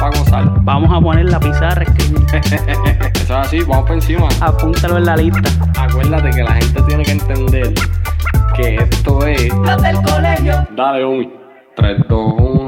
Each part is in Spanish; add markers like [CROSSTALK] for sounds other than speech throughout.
Para gozar. Vamos a poner la pizarra, escribir. [LAUGHS] Eso es así, vamos por encima. Apúntalo en la lista. Acuérdate que la gente tiene que entender que esto es. Los del colegio. Dale, Omi. 3, 2, 1.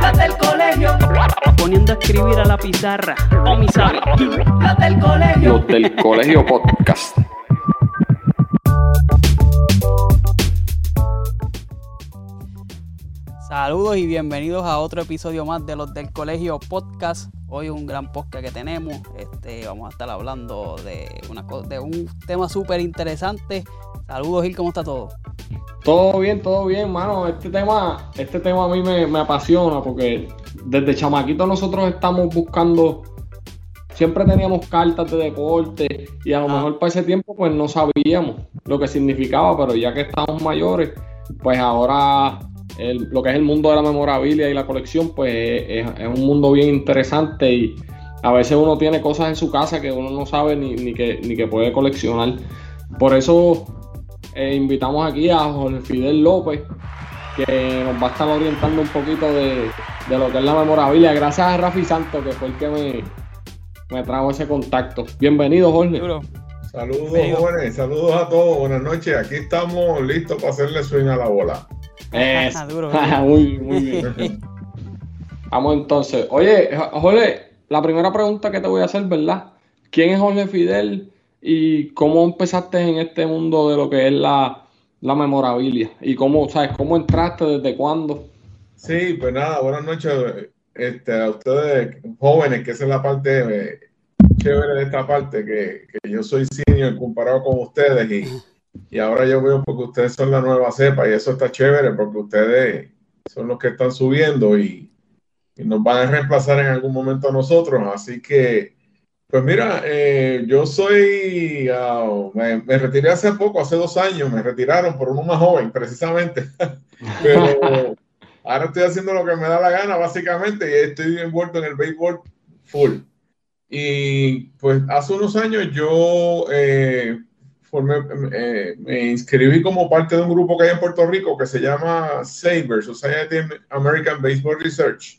Las del colegio. Poniendo a escribir a la pizarra. O mi sabe. Las del colegio. Los del colegio podcast. Saludos y bienvenidos a otro episodio más de los del colegio podcast. Hoy un gran podcast que tenemos. Este, vamos a estar hablando de, una, de un tema súper interesante. Saludos Gil, ¿cómo está todo? Todo bien, todo bien, mano. Este tema, este tema a mí me, me apasiona porque desde chamaquito nosotros estamos buscando. Siempre teníamos cartas de deporte y a lo Ah. mejor para ese tiempo pues no sabíamos lo que significaba, pero ya que estamos mayores, pues ahora el- lo que es el mundo de la memorabilia y la colección pues es, es un mundo bien interesante y a veces uno tiene cosas en su casa que uno no sabe ni, ni que, ni que puede coleccionar. Por eso eh, invitamos aquí a Jorge Fidel López, que nos va a estar orientando un poquito de, de lo que es la memorabilia. Gracias a Rafi Santos, que fue el que me, me trajo ese contacto. Bienvenido, Jorge. Saludos, jóvenes, saludos a todos, buenas noches. Aquí estamos listos para hacerle swing a la bola. Es- Duro, [LAUGHS] muy, muy bien. Vamos entonces. Oye, Jo- Jorge, la primera pregunta que te voy a hacer, ¿verdad? ¿Quién es Jorge Fidel y cómo empezaste en este mundo de lo que es la, la memorabilia? ¿Y cómo, sabes, cómo entraste, desde cuándo? Sí, pues nada, buenas noches este, a ustedes jóvenes, que esa es la parte eh, chévere de esta parte, que, que yo soy senior comparado con ustedes y, y ahora yo veo porque ustedes son la nueva cepa y eso está chévere porque ustedes son los que están subiendo y, nos van a reemplazar en algún momento a nosotros. Así que, pues mira, eh, yo soy, ah, me, me retiré hace poco, hace dos años, me retiraron por uno más joven, precisamente. [LAUGHS] Pero ahora estoy haciendo lo que me da la gana, básicamente, y estoy envuelto en el béisbol full. Y pues hace unos años yo eh, formé, eh, me inscribí como parte de un grupo que hay en Puerto Rico que se llama SABER, Society American Baseball Research,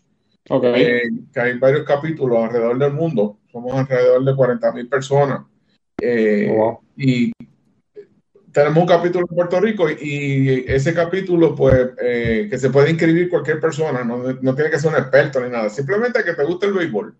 Ok. eh, que hay varios capítulos alrededor del mundo. Somos alrededor de 40 mil personas. Eh, Wow. y tenemos un capítulo en Puerto Rico y, y ese capítulo, pues, eh, que se puede inscribir cualquier persona, no, no tiene que ser un experto ni nada, simplemente que te guste el béisbol.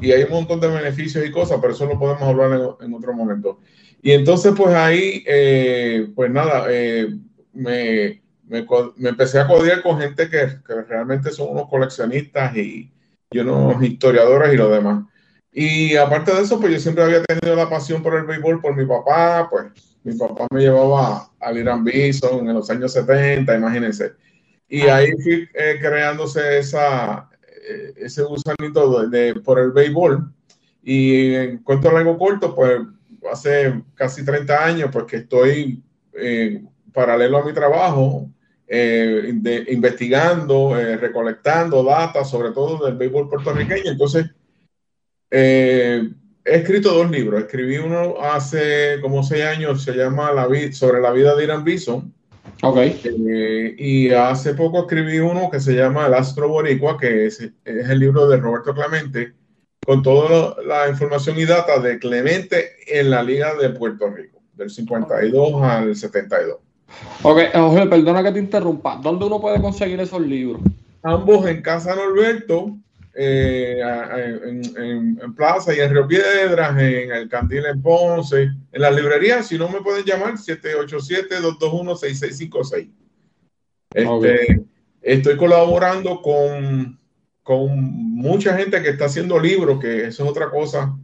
Y hay un montón de beneficios y cosas, pero eso lo podemos hablar en, en otro momento. Y entonces, pues ahí, eh, pues nada, eh, me, me, me empecé a codear con gente que, que realmente son unos coleccionistas y, y unos historiadores y lo demás. Y aparte de eso, pues yo siempre había tenido la pasión por el béisbol por mi papá, pues mi papá me llevaba al Irán Bison en los años 70, imagínense. Y ahí fui eh, creándose esa, eh, ese gusanito de, de- por el béisbol. Y en cuento largo corto, pues hace casi 30 años, pues que estoy eh, paralelo a mi trabajo, eh, de- investigando, eh, recolectando datos, sobre todo del béisbol puertorriqueño. Entonces, he escrito dos libros. Escribí uno hace como seis años, se llama la sobre la vida de Irán Bison. Ok. Eh, y hace poco escribí uno que se llama El Astro Boricua, que es, es el libro de Roberto Clemente, con toda la información y data de Clemente en la Liga de Puerto Rico, del 52 al 72. Ok, Jorge, perdona que te interrumpa. ¿Dónde uno puede conseguir esos libros? Ambos en Casa Norberto, eh, en, Plaza y en Río Piedras, en el Candil en Ponce, en las librerías, si no me pueden llamar, 787-221-6656. Este, Estoy colaborando con, con mucha gente que está haciendo libros, que eso es otra cosa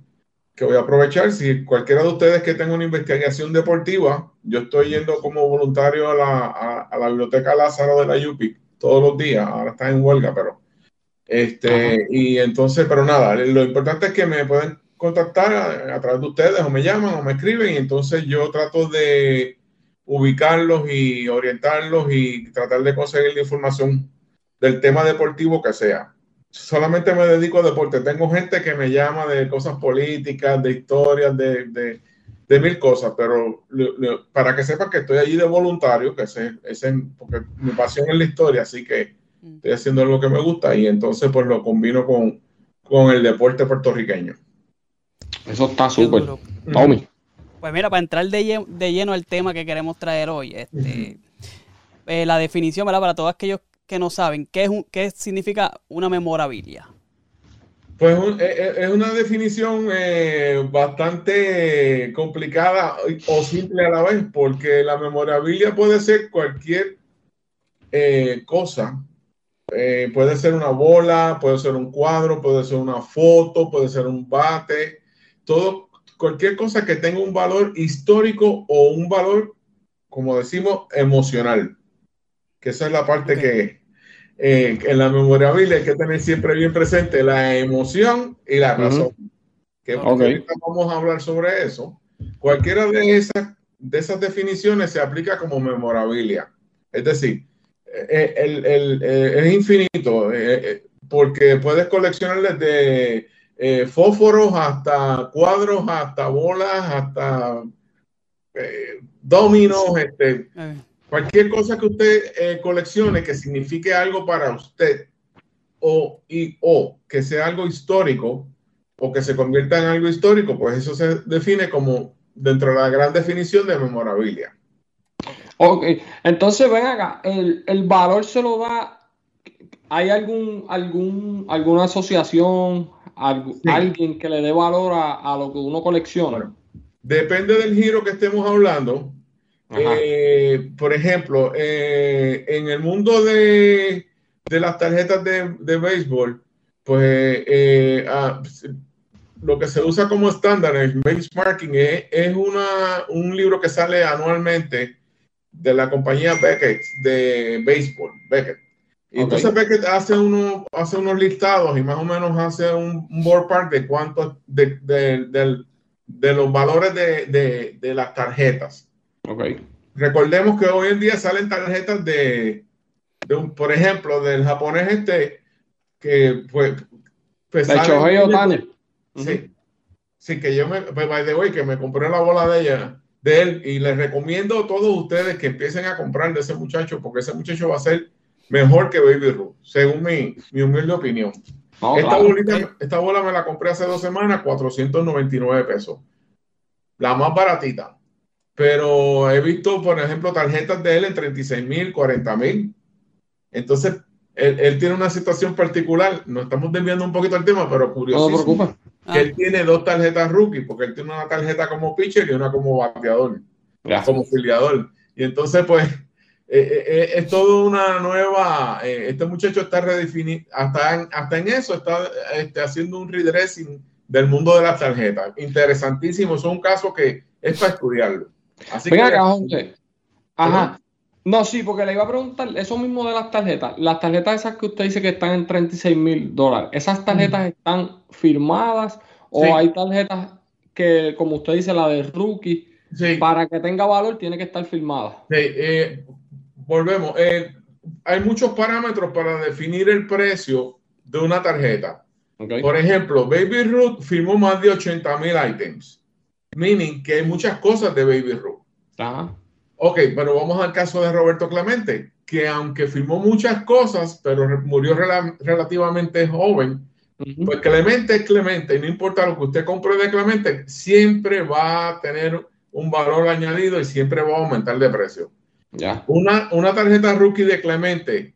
que voy a aprovechar. Si cualquiera de ustedes que tenga una investigación deportiva, yo estoy yendo como voluntario a la, a, la biblioteca Lázaro de la UPI todos los días. Ahora está en huelga, pero este, y entonces, pero nada, lo importante es que me pueden contactar a, través de ustedes o me llaman o me escriben y entonces yo trato de ubicarlos y orientarlos y tratar de conseguir la información del tema deportivo que sea. Solamente me dedico a deporte. Tengo gente que me llama de cosas políticas, de historias, de, de, de mil cosas, pero para que sepan que estoy allí de voluntario, que es, es porque mi pasión es la historia, así que estoy haciendo lo que me gusta y entonces pues lo combino con, con el deporte puertorriqueño. Eso está súper. Tommy. Pues mira, para entrar de, lleno al tema que queremos traer hoy, este, eh, la definición, ¿verdad? Para todos aquellos que no saben, ¿qué, es un, qué significa una memorabilia? Pues es una definición eh, bastante complicada o simple a la vez, porque la memorabilia puede ser cualquier eh, cosa eh, puede ser una bola, puede ser un cuadro, puede ser una foto, puede ser un bate, todo, cualquier cosa que tenga un valor histórico o un valor, como decimos, emocional. Que esa es la parte que eh, en la memorabilia hay que tener siempre bien presente, la emoción y la razón. Que vamos a hablar sobre eso. Cualquiera de esas, de esas definiciones se aplica como memorabilia. Es decir, eh, el, el, eh, es infinito, eh, porque puedes coleccionar desde fósforos hasta cuadros, hasta bolas, hasta dominos, este, cualquier cosa que usted coleccione que signifique algo para usted o, y, o que sea algo histórico o que se convierta en algo histórico, pues eso se define como dentro de la gran definición de memorabilia. Ok, entonces ven acá, el, valor se lo da, ¿hay algún, algún, alguna asociación, alguien que le dé valor a, lo que uno colecciona? depende del giro que estemos hablando. Eh, por ejemplo, eh, en el mundo de, las tarjetas de, béisbol, pues eh, ah, lo que se usa como estándar, el benchmarking, es, es una, un libro que sale anualmente de la compañía Beckett de béisbol, Beckett. Y entonces Beckett hace, uno, hace unos listados y más o menos hace un, un board de cuántos, de, de, de, los valores de, de, las tarjetas. Okay. Recordemos que hoy en día salen tarjetas de, de un, por ejemplo, del japonés este, que fue... Pues, de Sí. Sí, que yo me, pues, by the way, que me compré la bola de ella de él y les recomiendo a todos ustedes que empiecen a comprar de ese muchacho porque ese muchacho va a ser mejor que Baby Ruth, según mi, mi humilde opinión. esta, esta bola me la compré hace dos semanas, 499 pesos. La más baratita. Pero he visto, por ejemplo, tarjetas de él en 36 mil, 40 mil. Entonces, él, tiene una situación particular. Nos estamos desviando un poquito el tema, pero curioso. No preocupa. Que él tiene dos tarjetas rookie, porque él tiene una tarjeta como pitcher y una como bateador, como filiador. Y entonces, pues, eh, eh, eh, es todo una nueva. este muchacho está redefinido, hasta en, hasta en eso está este, haciendo un redressing del mundo de las tarjetas. Interesantísimo. Es un caso que es para estudiarlo. Así que, acá, Ajá. No, sí, porque le iba a preguntar eso mismo de las tarjetas. Las tarjetas esas que usted dice que están en 36 mil dólares, ¿esas tarjetas están firmadas o hay tarjetas que, como usted dice, la de rookie, para que tenga valor tiene que estar firmada? Sí, eh, volvemos. Eh, hay muchos parámetros para definir el precio de una tarjeta. Por ejemplo, Baby Ruth firmó más de 80 mil items, meaning que hay muchas cosas de Baby Ruth. Ajá. Ok, pero vamos al caso de Roberto Clemente, que aunque firmó muchas cosas, pero murió relativamente joven, pues Clemente es Clemente, y no importa lo que usted compre de Clemente, siempre va a tener un valor añadido y siempre va a aumentar de precio. Ya. Una, una tarjeta rookie de Clemente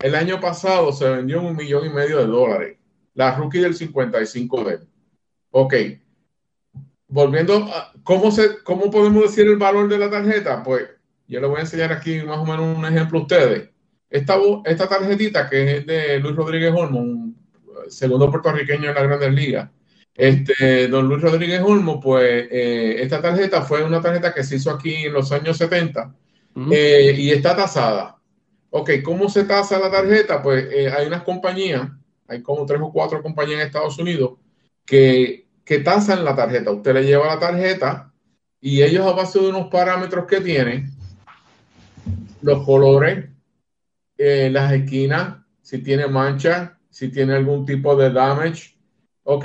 el año pasado se vendió un millón y medio de dólares. la rookie del 55 d Ok. Volviendo a cómo, se, cómo podemos decir el valor de la tarjeta, pues yo les voy a enseñar aquí más o menos un ejemplo a ustedes. Esta, esta tarjetita que es de Luis Rodríguez Olmo, un segundo puertorriqueño en la Grandes Ligas. Este, don Luis Rodríguez Olmo, pues eh, esta tarjeta fue una tarjeta que se hizo aquí en los años 70 eh, y está tasada. Ok, ¿cómo se tasa la tarjeta? Pues eh, hay unas compañías, hay como tres o cuatro compañías en Estados Unidos que, que tasan la tarjeta. Usted le lleva la tarjeta y ellos a base de unos parámetros que tienen, los colores, las esquinas, si tiene mancha, si tiene algún tipo de damage. Ok.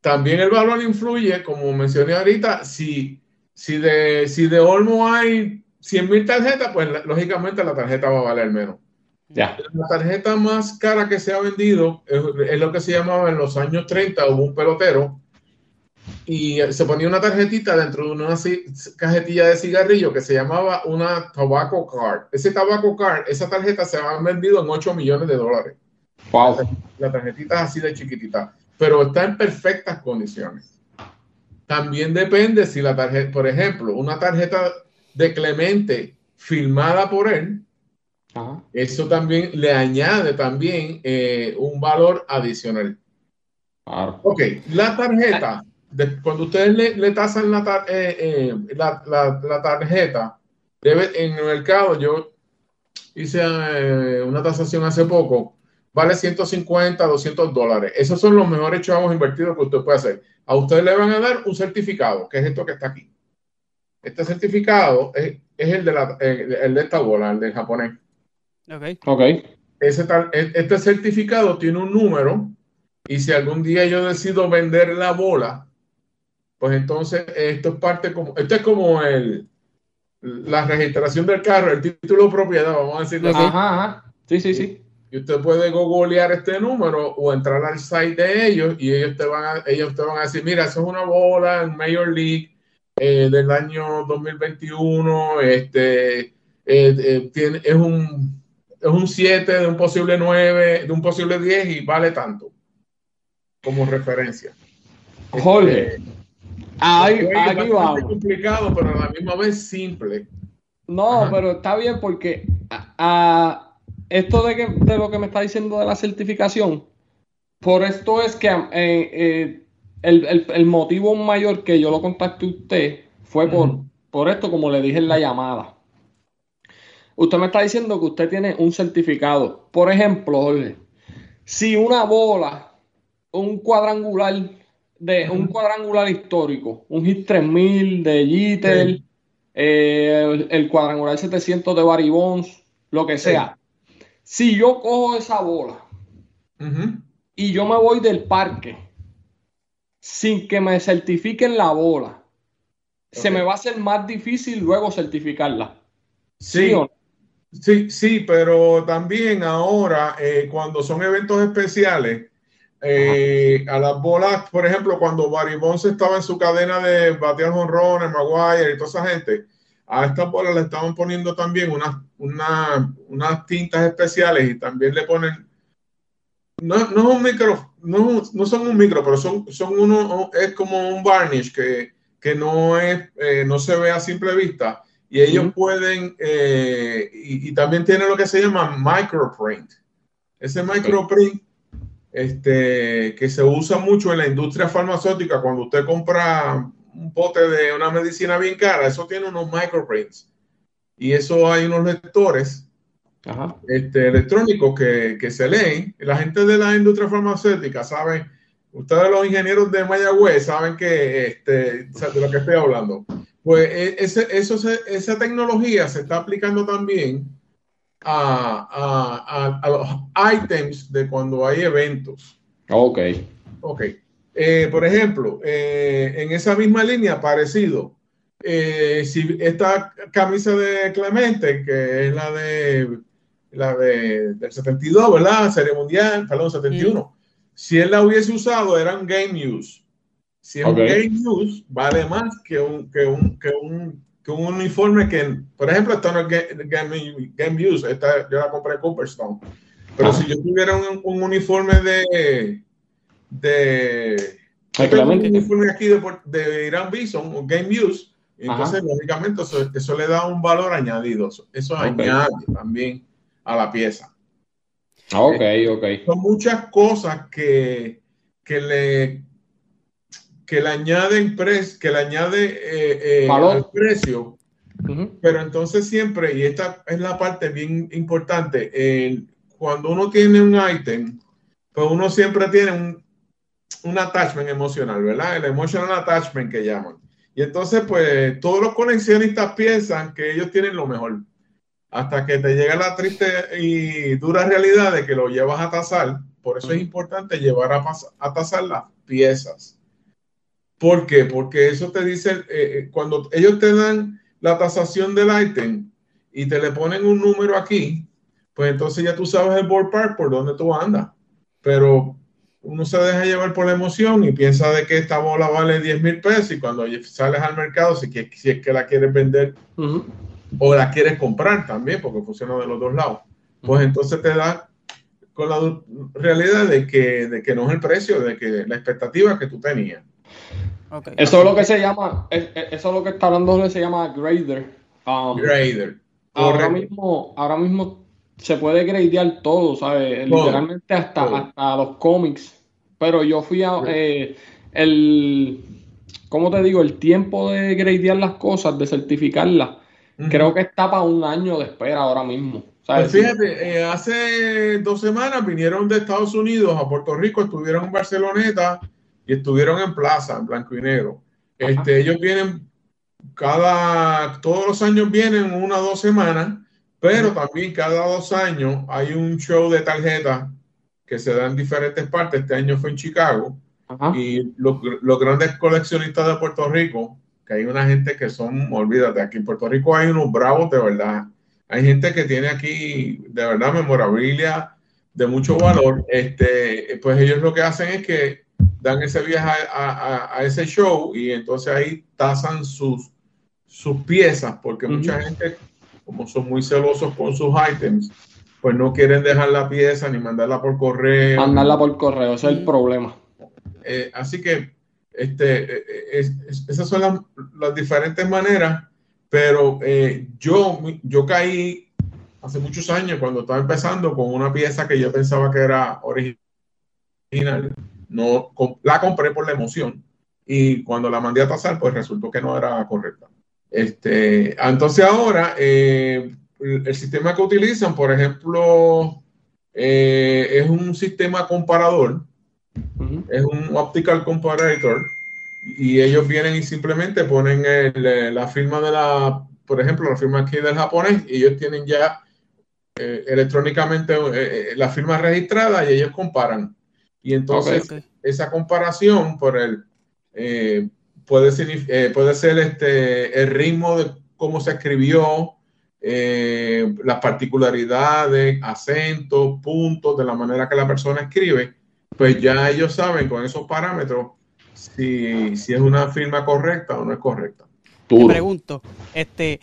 También el valor influye, como mencioné ahorita, si, si, de, si de Olmo hay 100 mil tarjetas, pues lógicamente la tarjeta va a valer menos. Ya. La tarjeta más cara que se ha vendido es, lo que se llamaba en los años 30, hubo un pelotero y se ponía una tarjetita dentro de una cajetilla de cigarrillo que se llamaba una tobacco card. Ese tobacco card, esa tarjeta se ha vendido en 8 millones de dólares. La tarjetita es así de chiquitita, pero está en perfectas condiciones. También depende si la tarjeta, por ejemplo, una tarjeta de Clemente firmada por él, eso también le añade también eh, un valor adicional. Ok, la tarjeta, cuando ustedes le, tasan la, eh, eh, la, la, tarjeta, debe, en el mercado, yo hice una tasación hace poco, vale 150, 200 dólares. Esos son los mejores chavos invertidos que usted puede hacer. A usted le van a dar un certificado, que es esto que está aquí. Este certificado es, el, de la, eh, el de esta bola, el del japonés. Ok. Ok. Ese tal, e, este certificado tiene un número y si algún día yo decido vender la bola, pues entonces esto es parte como, esto es como el, la registración del carro, el título de propiedad, vamos a decirlo así. Ajá, ajá. Sí, sí, sí. Y usted puede googlear este número o entrar al site de ellos y ellos te van a, ellos te van a decir, mira, eso es una bola en Major League eh, del año 2021, este, eh, eh, tiene, es un es un 7 de un posible 9, de un posible 10 y vale tanto como referencia. Jorge, este, aquí vamos. complicado, pero a la misma vez simple. No, pero está bien porque a esto de, que, de lo que me está diciendo de la certificación, por esto es que eh, eh, el, motivo mayor que yo lo contacté a usted fue por, por esto, como le dije en la llamada. Usted me está diciendo que usted tiene un certificado. Por ejemplo, Jorge, si una bola, un cuadrangular de un cuadrangular histórico, un HIT 3000 de Jeter, eh, el, cuadrangular 700 de Barry Bonds, lo que sea, si yo cojo esa bola y yo me voy del parque sin que me certifiquen la bola, se me va a hacer más difícil luego certificarla. Sí, sí, sí, pero también ahora, eh, cuando son eventos especiales, eh, a las bolas, por ejemplo, cuando Barry Bonds estaba en su cadena de batear honrones, Maguire y toda esa gente, a esta bola le estaban poniendo también unas, unas tintas especiales y también le ponen, no, no es un micro, no, no, son un micro, pero son, son uno, es como un varnish que, que no, es, eh, no se ve a simple vista y ellos pueden, eh, y, también tiene lo que se llama microprint. Ese microprint este, que se usa mucho en la industria farmacéutica cuando usted compra un pote de una medicina bien cara, eso tiene unos microprints. Y eso hay unos lectores Este, electrónicos que, que, se leen. La gente de la industria farmacéutica saben, ustedes los ingenieros de Mayagüez saben que este, de lo que estoy hablando. Pues e, ese, eso esa tecnología se está aplicando también a, a, a, los items de cuando hay eventos. Ok. Ok. Eh, por ejemplo, eh, en esa misma línea, parecido, eh, si esta camisa de Clemente, que es la de la de, del 72, ¿verdad? Serie Mundial, perdón, 71. Si él la hubiese usado, eran Game Use. Si es un Game Use, vale más que un, que un, que un, que un uniforme que, por ejemplo, esto no es Game, game, Use, esta, yo la compré en Cooperstone. Pero si yo tuviera un, uniforme de, de, un uniforme aquí de, de Irán Bison o Game Use, entonces lógicamente eso, le da un valor añadido. Eso añade también a la pieza. Ok, ok. Son muchas cosas que, que le que le añaden que le añade eh, eh, al precio. Pero entonces siempre, y esta es la parte bien importante, cuando uno tiene un ítem, pues uno siempre tiene un, un attachment emocional, ¿verdad? El emotional attachment que llaman. Y entonces, pues, todos los coleccionistas piensan que ellos tienen lo mejor. Hasta que te llega la triste y dura realidad de que lo llevas a tasar. Por eso es importante llevar a, a tasar las piezas. ¿Por qué? Porque eso te dice, eh, eh, cuando ellos te dan la tasación del ítem y te le ponen un número aquí, pues entonces ya tú sabes el ballpark por dónde tú andas. Pero uno se deja llevar por la emoción y piensa de que esta bola vale 10 mil pesos y cuando sales al mercado, si, si es que la quieres vender o la quieres comprar también, porque funciona de los dos lados, pues entonces te da con la realidad de que, de que no es el precio, de que la expectativa que tú tenías. Eso es lo que se llama, eso es lo que está hablando se llama grader. Um, grader. Ahora mismo, ahora mismo se puede gradear todo, ¿sabes? Literalmente hasta, hasta los cómics. Pero yo fui a eh, el, ¿cómo te digo? El tiempo de gradear las cosas, de certificarlas, creo que está para un año de espera ahora mismo. Pues fíjate, eh, hace dos semanas vinieron de Estados Unidos a Puerto Rico, estuvieron en Barceloneta y estuvieron en plaza, en blanco y negro. Este, ellos vienen cada, todos los años vienen una o dos semanas, pero también cada dos años hay un show de tarjetas que se da en diferentes partes. Este año fue en Chicago. Y los, los, grandes coleccionistas de Puerto Rico, que hay una gente que son, olvídate, aquí en Puerto Rico hay unos bravos de verdad. Hay gente que tiene aquí de verdad memorabilia de mucho valor. Este, pues ellos lo que hacen es que dan ese viaje a, ese show y entonces ahí tasan sus, sus piezas, porque mucha gente, como son muy celosos con sus items, pues no quieren dejar la pieza ni mandarla por correo. Mandarla por correo, ese es el problema. Eh, así que este, eh, esas son las, diferentes maneras, pero eh, yo, yo caí hace muchos años cuando estaba empezando con una pieza que yo pensaba que era original no la compré por la emoción y cuando la mandé a tasar, pues resultó que no era correcta. Este, entonces ahora, eh, el, sistema que utilizan, por ejemplo, eh, es un sistema comparador, es un optical comparator, y ellos vienen y simplemente ponen la firma de la, por ejemplo, la firma aquí del japonés, y ellos tienen ya eh, electrónicamente la firma registrada y ellos comparan y entonces esa comparación por el eh, puede, ser, eh, puede ser este, el ritmo de cómo se escribió, eh, las particularidades, acentos, puntos, de la manera que la persona escribe, pues ya ellos saben con esos parámetros si, si es una firma correcta o no es correcta. Te pregunto, este,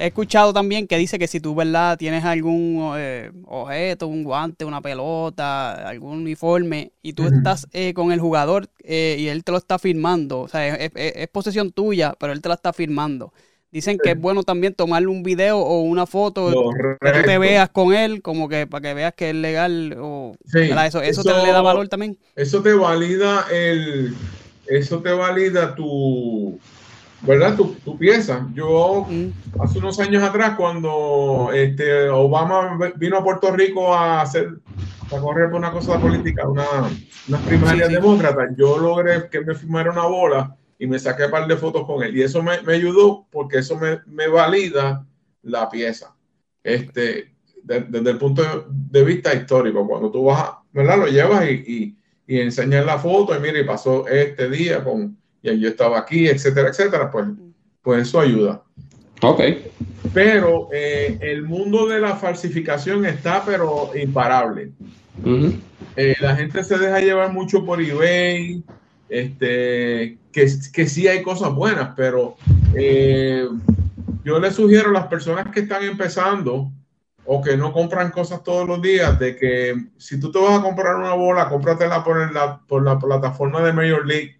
He escuchado también que dice que si tú, ¿verdad? Tienes algún eh, objeto, un guante, una pelota, algún uniforme, y tú estás eh, con el jugador eh, y él te lo está firmando, o sea, es, posesión tuya, pero él te la está firmando. Dicen que es bueno también tomarle un video o una foto que tú te veas con él, como que para que veas que es legal. O, eso, eso, te le da valor también. Eso te valida el, eso te valida tu, ¿verdad? Tu, tu pieza. Yo hace unos años atrás, cuando este, Obama vino a Puerto Rico a hacer, a correr por una cosa política, una, una primaria demócrata, yo logré que me firmara una bola y me saqué un par de fotos con él. Y eso me, me ayudó porque eso me, me, valida la pieza. Este, desde el punto de vista histórico, cuando tú vas, ¿verdad? Lo llevas y, y, y enseñas la foto y mira, y pasó este día con y yo estaba aquí, etcétera, etcétera, pues, pues eso ayuda. Ok. Pero eh, el mundo de la falsificación está, pero imparable. Eh, la gente se deja llevar mucho por eBay, este, que, que sí hay cosas buenas, pero eh, yo le sugiero a las personas que están empezando o que no compran cosas todos los días, de que si tú te vas a comprar una bola, cómpratela por la, por la plataforma de Major League,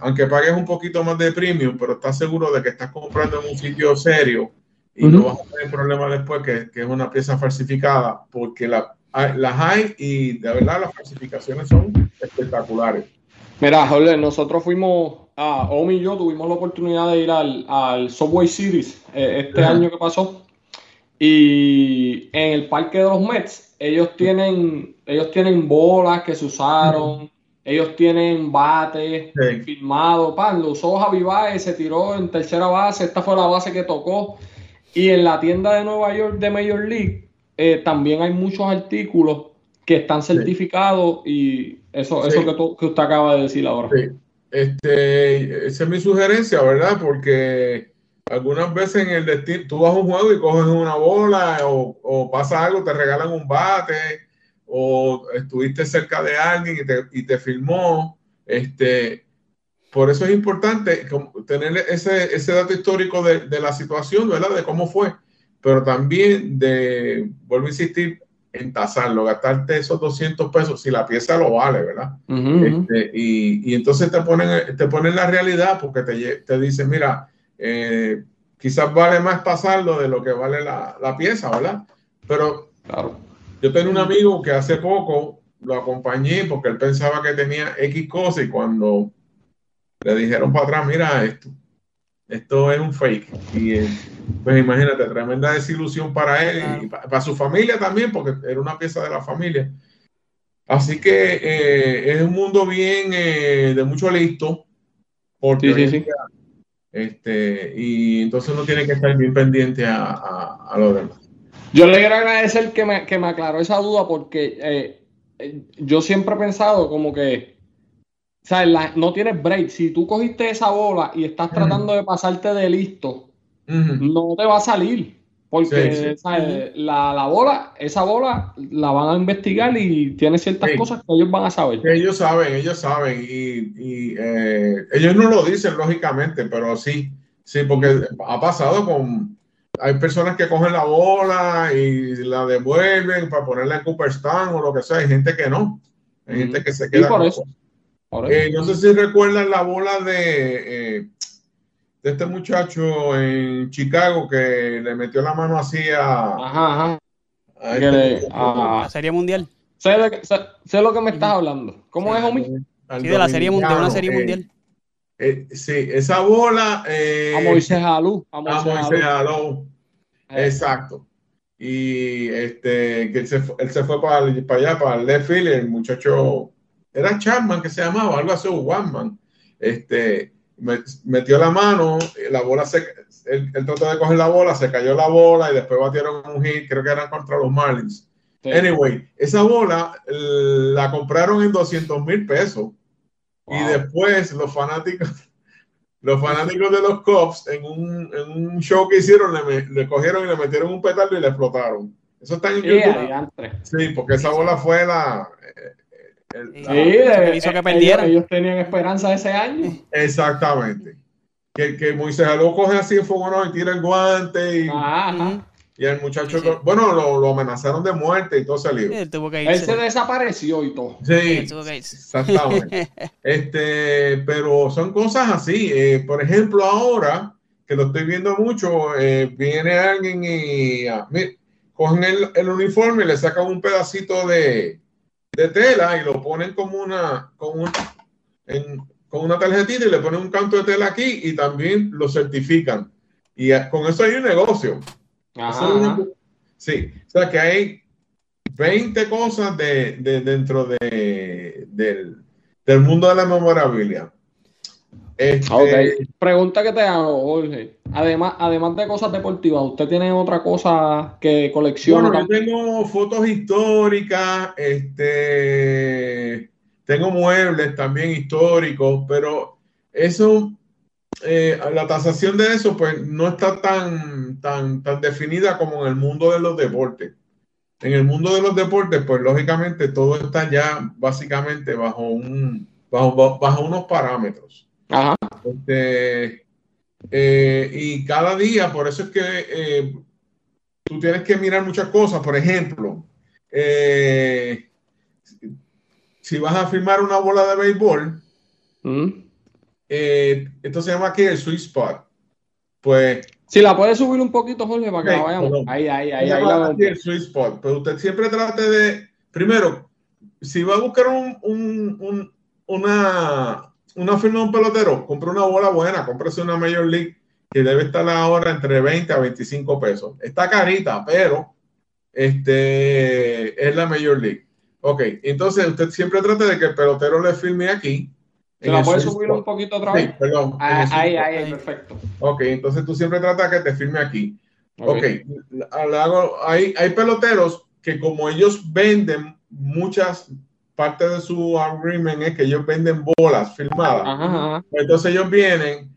aunque pagues un poquito más de premium, pero estás seguro de que estás comprando en un sitio serio y no vas a tener problemas después que, que, es una pieza falsificada, porque la, las hay y de verdad las falsificaciones son espectaculares. Mira, Jorge, nosotros fuimos, a Omi y yo tuvimos la oportunidad de ir al, al Subway Series eh, este año que pasó. Y en el parque de los Mets, ellos tienen, ellos tienen bolas que se usaron, ellos tienen bates firmados. Pan, lo usó Javi Baez, se tiró en tercera base, esta fue la base que tocó. Y en la tienda de Nueva York de Major League eh, también hay muchos artículos que están certificados y eso, eso que, usted acaba de decir ahora. Este, esa es mi sugerencia, ¿verdad? Porque algunas veces en el destino, tú vas a un juego y coges una bola o, pasa algo, te regalan un bate o estuviste cerca de alguien y te, y te filmó. Este, por eso es importante tener ese, ese dato histórico de, de, la situación, ¿verdad? De cómo fue, pero también de, vuelvo a insistir, en tasarlo, gastarte esos 200 pesos si la pieza lo vale, ¿verdad? Este, y, y, entonces te ponen, te ponen la realidad porque te, te dicen, mira, eh, quizás vale más pasarlo de lo que vale la, la pieza, ¿verdad? Pero claro. Yo tengo un amigo que hace poco lo acompañé porque él pensaba que tenía X cosas y cuando le dijeron para atrás, mira esto, esto es un fake. Y eh, pues imagínate, tremenda desilusión para él y para, su familia también, porque era una pieza de la familia. Así que eh, es un mundo bien eh, de mucho listo, porque sí, sí, Este, y entonces uno tiene que estar bien pendiente a, a, a lo demás. Yo le quiero agradecer que me, que me aclaró esa duda porque yo siempre he pensado como que o sea, no tienes break. Si tú cogiste esa bola y estás tratando de pasarte de listo, no te va a salir. Porque La, bola, esa bola la van a investigar y tiene ciertas cosas que ellos van a saber. Ellos saben, ellos saben. Y, eh, ellos no lo dicen, lógicamente, pero sí, sí, porque ha pasado con. Hay personas que cogen la bola y la devuelven para ponerla en Cooperstown o lo que sea. Hay gente que no. Hay gente que se queda. por eso. Eh, no sé si recuerdan la bola de, eh, de este muchacho en Chicago que le metió la mano así a. Ajá, este la Serie Mundial. Sé, sé, lo que me estás hablando. ¿Cómo es, Omi? Sí, de la Serie Mundial, una Serie eh, Mundial. Sí, esa bola. a Moisés Alú. A Moisés, Alú. Exacto. Y este, que él se, él se fue para, para allá, para el left field, el muchacho era Chapman que se llamaba, algo así, One este, metió la mano, la bola se, él, trató de coger la bola, se cayó la bola y después batieron un hit, creo que eran contra los Marlins. Anyway, esa bola la compraron en 200 mil pesos y después los fanáticos, [LAUGHS] los fanáticos de los Cubs en un, en un show que hicieron le, le, cogieron y le metieron un petardo y le explotaron. Eso está en YouTube. Sí, porque esa bola fue la, sí, hizo que perdieran. Ellos, tenían esperanza ese año. Exactamente. Que, que Moisés lo coge así en fuego y tira el guante y, y el muchacho, bueno, lo, lo, amenazaron de muerte y todo salió. Él se desapareció y todo. Sí, exactamente. [LAUGHS] este, pero son cosas así. Eh, por ejemplo, ahora que lo estoy viendo mucho, eh, viene alguien y ah, cogen el, el uniforme y le sacan un pedacito de, de tela y lo ponen como una, con, un, con una tarjetita y le ponen un canto de tela aquí y también lo certifican. Y con eso hay un negocio. Sí, o sea que hay 20 cosas de, dentro de, del, del mundo de la memorabilia. Este, Pregunta que te hago, Jorge. Además, además de cosas deportivas, ¿usted tiene otra cosa que colecciona? Bueno, yo tengo fotos históricas, este, tengo muebles también históricos, pero eso, eh, la tasación de eso, pues no está tan, tan, tan definida como en el mundo de los deportes. En el mundo de los deportes, pues lógicamente todo está ya básicamente bajo un, bajo, bajo unos parámetros. Ajá. Este, eh, y cada día, por eso es que eh, tú tienes que mirar muchas cosas. Por ejemplo, eh, si vas a firmar una bola de béisbol, mm. esto se llama aquí el sweet spot. Pues. Si la puedes subir un poquito, Jorge, para que la vayamos. Ahí, ahí, ahí. ahí la el sweet spot. Pero usted siempre trate de. Primero, si va a buscar un, un, una, una firma de un pelotero, compre una bola buena, cómprese una Major League que debe estar ahora entre 20 a 25 pesos. Está carita, pero este, es la Major League. Ok, entonces usted siempre trate de que el pelotero le firme aquí. ¿Se la puede subir un poquito otra vez? Sí, perdón. Ah, ahí, ahí, perfecto. Ok, entonces tú siempre trata de que te firme aquí. Ok, hay, hay peloteros que como ellos venden muchas parte de su agreement es que ellos venden bolas firmadas. Entonces ellos vienen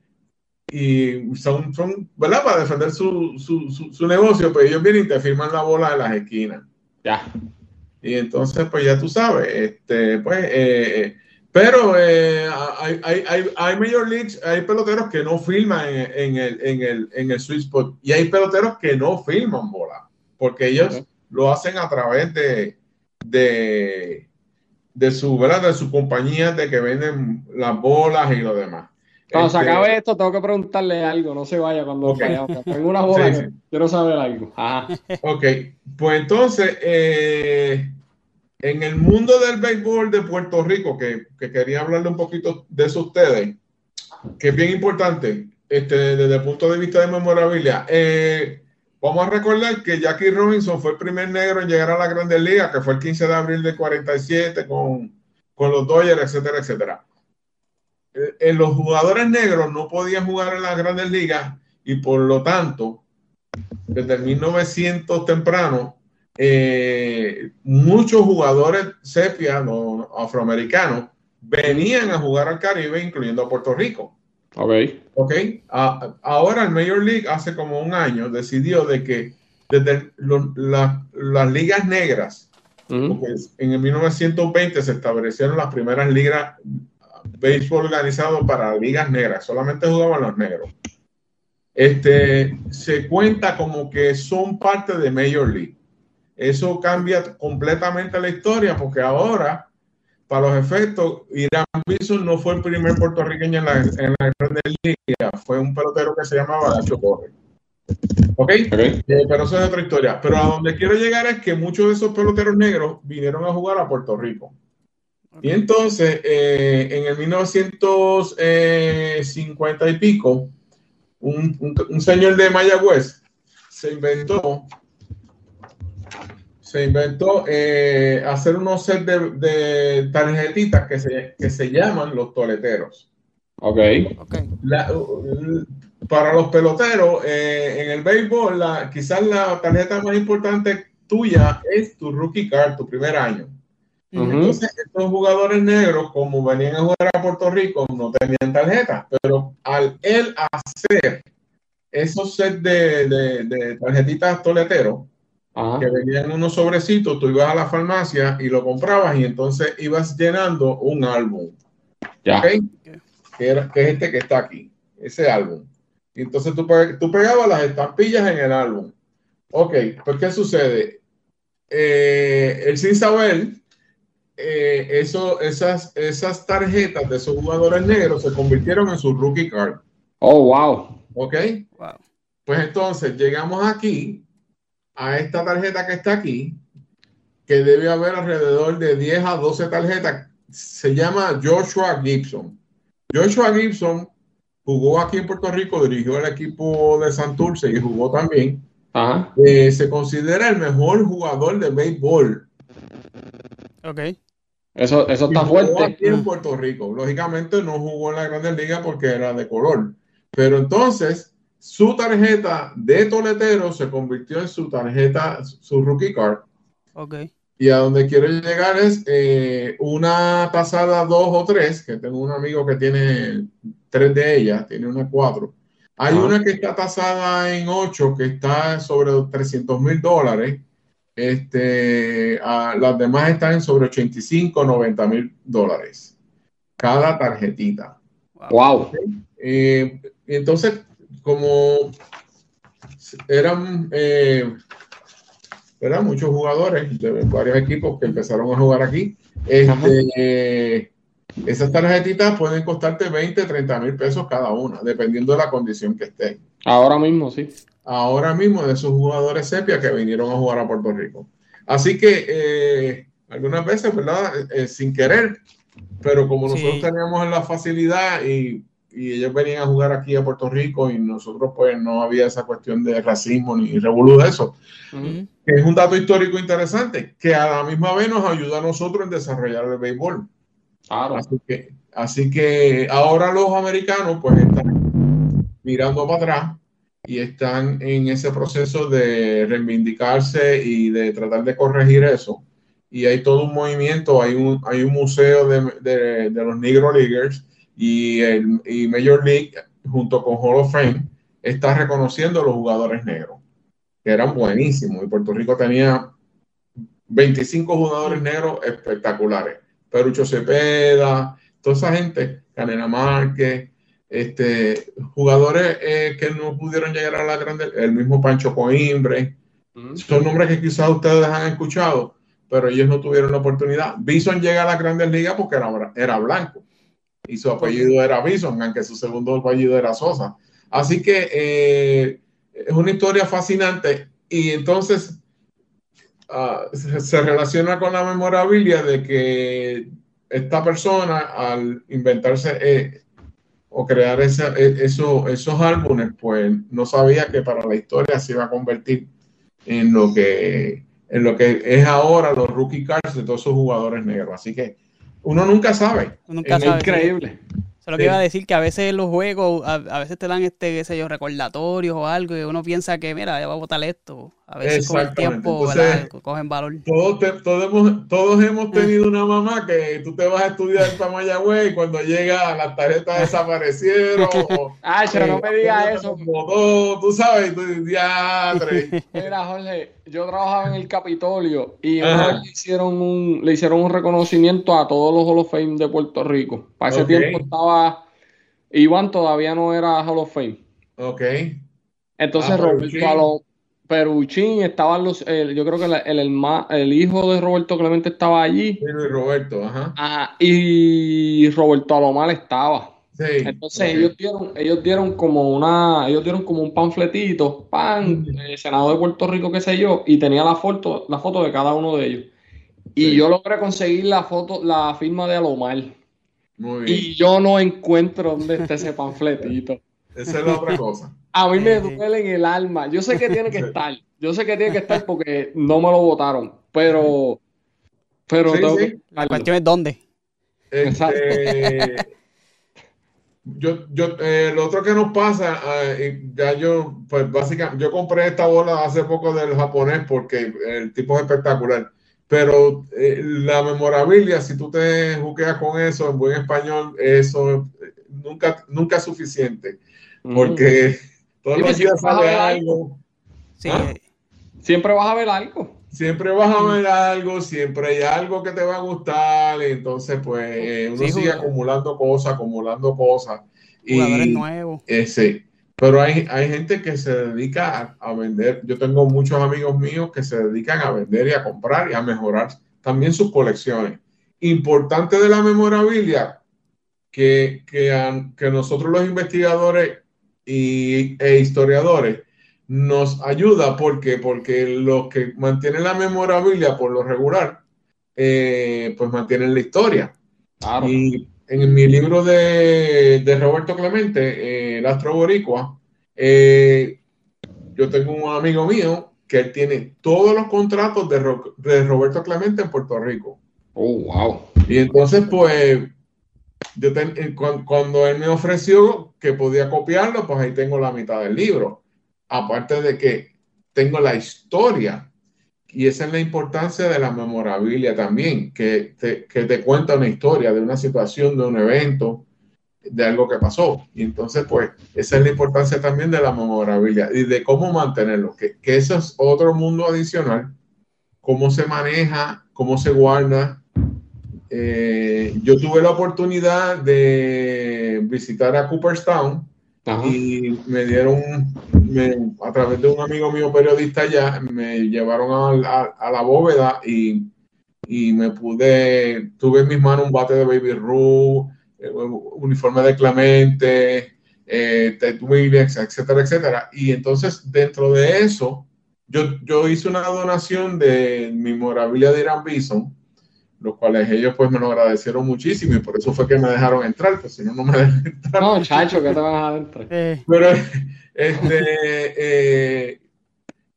y son, son ¿verdad? Para defender su, su, su, negocio, pues ellos vienen y te firman la bola de las esquinas. Ya. Y entonces, pues ya tú sabes, este, pues, eh, eh, pero eh, hay, hay, hay, hay, Major Leagues, hay peloteros que no firman en, en, el, en, el, en el sweet spot y hay peloteros que no firman bola, porque ellos lo hacen a través de, de, de su, ¿verdad? De su compañía de que venden las bolas y lo demás. Cuando se este, acabe esto, tengo que preguntarle algo, no se vaya cuando vayamos. Tengo una [LAUGHS] bola quiero saber algo. Ok, pues entonces, eh, en el mundo del béisbol de Puerto Rico, que, que, quería hablarle un poquito de eso a ustedes, que es bien importante este, desde el punto de vista de memorabilia. Eh, Vamos a recordar que Jackie Robinson fue el primer negro en llegar a la Grandes Ligas, que fue el 15 de abril de 47 con, con los Dodgers, etcétera, etcétera. En eh, los jugadores negros no podían jugar en las Grandes Ligas y por lo tanto, desde el 1900 temprano, eh, muchos jugadores sepia, afroamericanos, venían a jugar al Caribe, incluyendo a Puerto Rico. Ok. Ok. ahora el Major League hace como un año decidió de que desde las ligas negras, en el 1920 se establecieron las primeras ligas béisbol organizado para ligas negras, solamente jugaban los negros. Este, se cuenta como que son parte de Major League. Eso cambia completamente la historia porque ahora para los efectos, Irán Bison no fue el primer puertorriqueño en la, en la Ligas, fue un pelotero que se llamaba Nacho Torres. ¿Ok? Eh, pero eso es otra historia. Pero a donde quiero llegar es que muchos de esos peloteros negros vinieron a jugar a Puerto Rico. Y entonces, eh, en el 1950 y pico, un, un, un señor de Mayagüez se inventó se inventó eh, hacer unos set de, tarjetitas que se, que se, llaman los toleteros. Ok. para los peloteros, eh, en el béisbol, la, quizás la tarjeta más importante tuya es tu rookie card, tu primer año. Entonces, estos jugadores negros, como venían a jugar a Puerto Rico, no tenían tarjeta, pero al él hacer esos sets de, de, de tarjetitas toleteros, que venían unos sobrecitos, tú ibas a la farmacia y lo comprabas y entonces ibas llenando un álbum. Ya. Que, era, que es este que está aquí, ese álbum. Y entonces tú, tú pegabas las estampillas en el álbum. Ok, pues ¿qué sucede? Eh, el sin saber, eh, eso, esas, esas tarjetas de esos jugadores negros se convirtieron en su rookie card. Oh, wow. Ok. Wow. Pues entonces llegamos aquí a esta tarjeta que está aquí, que debe haber alrededor de 10 a 12 tarjetas, se llama Joshua Gibson. Joshua Gibson jugó aquí en Puerto Rico, dirigió el equipo de Santurce y jugó también. Eh, se considera el mejor jugador de béisbol. Ok. Eso, eso está fuerte. Aquí en Puerto Rico. Lógicamente no jugó en la Grandes Ligas porque era de color. Pero entonces su tarjeta de toletero se convirtió en su tarjeta, su rookie card. Ok. Y a donde quiero llegar es eh, una pasada dos o tres, que tengo un amigo que tiene tres de ellas, tiene una cuatro. Hay una que está tasada en ocho, que está sobre 300 mil dólares. Este, las demás están sobre 85, 90 mil dólares. Cada tarjetita. Wow. Eh, entonces, como eran, eh, ¿verdad? Muchos jugadores de varios equipos que empezaron a jugar aquí. Este, esas tarjetitas pueden costarte 20, 30 mil pesos cada una, dependiendo de la condición que esté. Ahora mismo, sí. Ahora mismo de esos jugadores sepia que vinieron a jugar a Puerto Rico. Así que eh, algunas veces, ¿verdad? Eh, sin querer, pero como nosotros teníamos la facilidad y, y, ellos venían a jugar aquí a Puerto Rico y nosotros pues no había esa cuestión de racismo ni revolú de eso. que es un dato histórico interesante que a la misma vez nos ayuda a nosotros en desarrollar el béisbol. Claro. Así que, así que ahora los americanos pues están mirando para atrás y están en ese proceso de reivindicarse y de tratar de corregir eso. Y hay todo un movimiento, hay un, hay un museo de, de, de los Negro Leaguers y, el, y Major League junto con Hall of Fame está reconociendo a los jugadores negros, que eran buenísimos. Y Puerto Rico tenía 25 jugadores negros espectaculares. Perucho Cepeda, toda esa gente, Canela Márquez, este, jugadores eh, que no pudieron llegar a la grande, el mismo Pancho Coimbre, son nombres que quizás ustedes han escuchado, pero ellos no tuvieron la oportunidad. Bison llega a la grandes ligas porque era, era blanco y su apellido era Bison, aunque su segundo apellido era Sosa. Así que eh, es una historia fascinante y entonces uh, se relaciona con la memorabilia de que esta persona al inventarse eh, o crear ese, e, eso, esos álbumes, pues no sabía que para la historia se iba a convertir en lo que, en lo que es ahora los rookie cards de todos esos jugadores negros. Así que uno nunca sabe. Nunca es increíble lo que iba a decir que a veces los juegos, a, veces te dan este, qué sé yo, recordatorios o algo y uno piensa que, mira, ya va a votar esto. A veces con el tiempo cogen valor. Todos, todos, hemos, todos hemos tenido una mamá que tú te vas a estudiar para Mayagüez y cuando llega las tarjetas [LAUGHS] desaparecieron. Ay, [LAUGHS] pero no me digas eso. tú sabes, tú diadre. [LAUGHS] Mira, Jorge, yo trabajaba en el Capitolio y le hicieron, un, le hicieron un reconocimiento a todos los Hall of Fame de Puerto Rico. Para ese tiempo estaba Iván todavía no era Hall of Fame. Ok. Entonces, ah, Roberto Peruchín estaban los, yo creo que el, el, el, hijo de Roberto Clemente estaba allí. Sí, Roberto, ajá. y Roberto Alomar estaba. Sí, Entonces ellos dieron, ellos dieron como una, ellos dieron como un panfletito, pan, el Senado de Puerto Rico, qué sé yo, y tenía la foto, la foto de cada uno de ellos. Y yo logré conseguir la foto, la firma de Alomar. Muy bien. Y yo no encuentro dónde está ese panfletito. Esa es la otra cosa. A mí me duele en el alma. Yo sé que tiene que estar. Yo sé que tiene que estar porque no me lo votaron. Pero. Pero la cuestión es dónde. Este, yo, yo, eh, lo otro que nos pasa, eh, ya yo, pues básicamente, yo compré esta bola hace poco del japonés porque el tipo es espectacular. Pero eh, la memorabilia, si tú te juqueas con eso en buen español, eso nunca, nunca es suficiente. Porque [LAUGHS] todos los días sale algo. ¿Ah? Siempre vas a ver algo. Siempre vas a ver algo, siempre hay algo que te va a gustar. Y entonces, pues, eh, uno sigue acumulando cosas, acumulando cosas. Jugadores y, nuevos. Eh, sí. Pero hay, hay gente que se dedica a, vender. Yo tengo muchos amigos míos que se dedican a vender y a comprar y a mejorar también sus colecciones. Importante de la memorabilia, que, que, que nosotros los investigadores y, e historiadores nos ayuda porque, porque los que mantienen la memorabilia por lo regular, eh, pues mantienen la historia. Y en mi libro de, de Roberto Clemente, eh, El Astro Boricua, eh, yo tengo un amigo mío que él tiene todos los contratos de, de Roberto Clemente en Puerto Rico. Oh, wow. Y entonces, pues, yo eh, cuando, él me ofreció que podía copiarlo, pues ahí tengo la mitad del libro. Aparte de que tengo la historia. Y esa es la importancia de la memorabilia también, que te, que te cuenta una historia de una situación, de un evento, de algo que pasó. Y entonces, pues, esa es la importancia también de la memorabilia y de cómo mantenerlo, que, que eso es otro mundo adicional, cómo se maneja, cómo se guarda, eh, yo tuve la oportunidad de visitar a Cooperstown y me dieron, a través de un amigo mío periodista allá, me llevaron a, la bóveda y, me pude, tuve en mis manos un bate de Baby Ruth, eh, uniforme de Clemente, eh, Ted Williams, etcétera, etcétera. Y entonces dentro de eso, yo, yo hice una donación de mi memorabilia de Irán Bison los cuales ellos pues me lo agradecieron muchísimo y por eso fue que me dejaron entrar, pues si no, no me dejan entrar. No, chacho, que te van a entrar. Pero este, eh,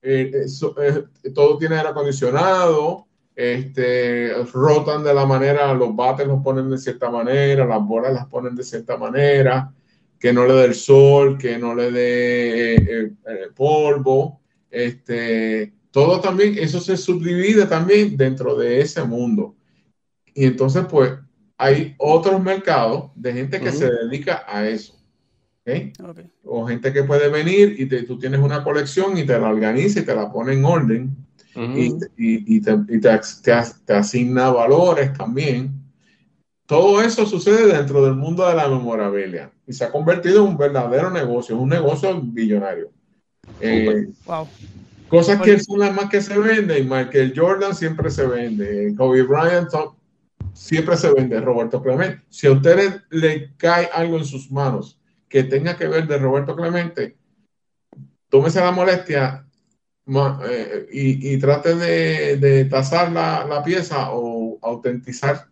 eh, eh, todo tiene aire acondicionado, este, rotan de la manera, los bates los ponen de cierta manera, las bolas las ponen de cierta manera, que no le dé el sol, que no le dé polvo, este, todo también, eso se subdivide también dentro de ese mundo. Y entonces, pues, hay otros mercados de gente que se dedica a eso. ¿Okay? O gente que puede venir y tú tienes una colección y te la organiza y te la pone en orden y, y, te, te, asigna valores también. Todo eso sucede dentro del mundo de la memorabilia y se ha convertido en un verdadero negocio, un negocio billonario. Eh, wow. Cosas que son las más que se venden. Michael Jordan siempre se vende. Kobe Bryant siempre se vende Roberto Clemente. Si a usted le, cae algo en sus manos que tenga que ver de Roberto Clemente, tómese la molestia eh, y, trate de, de tasar la, pieza o autentizar,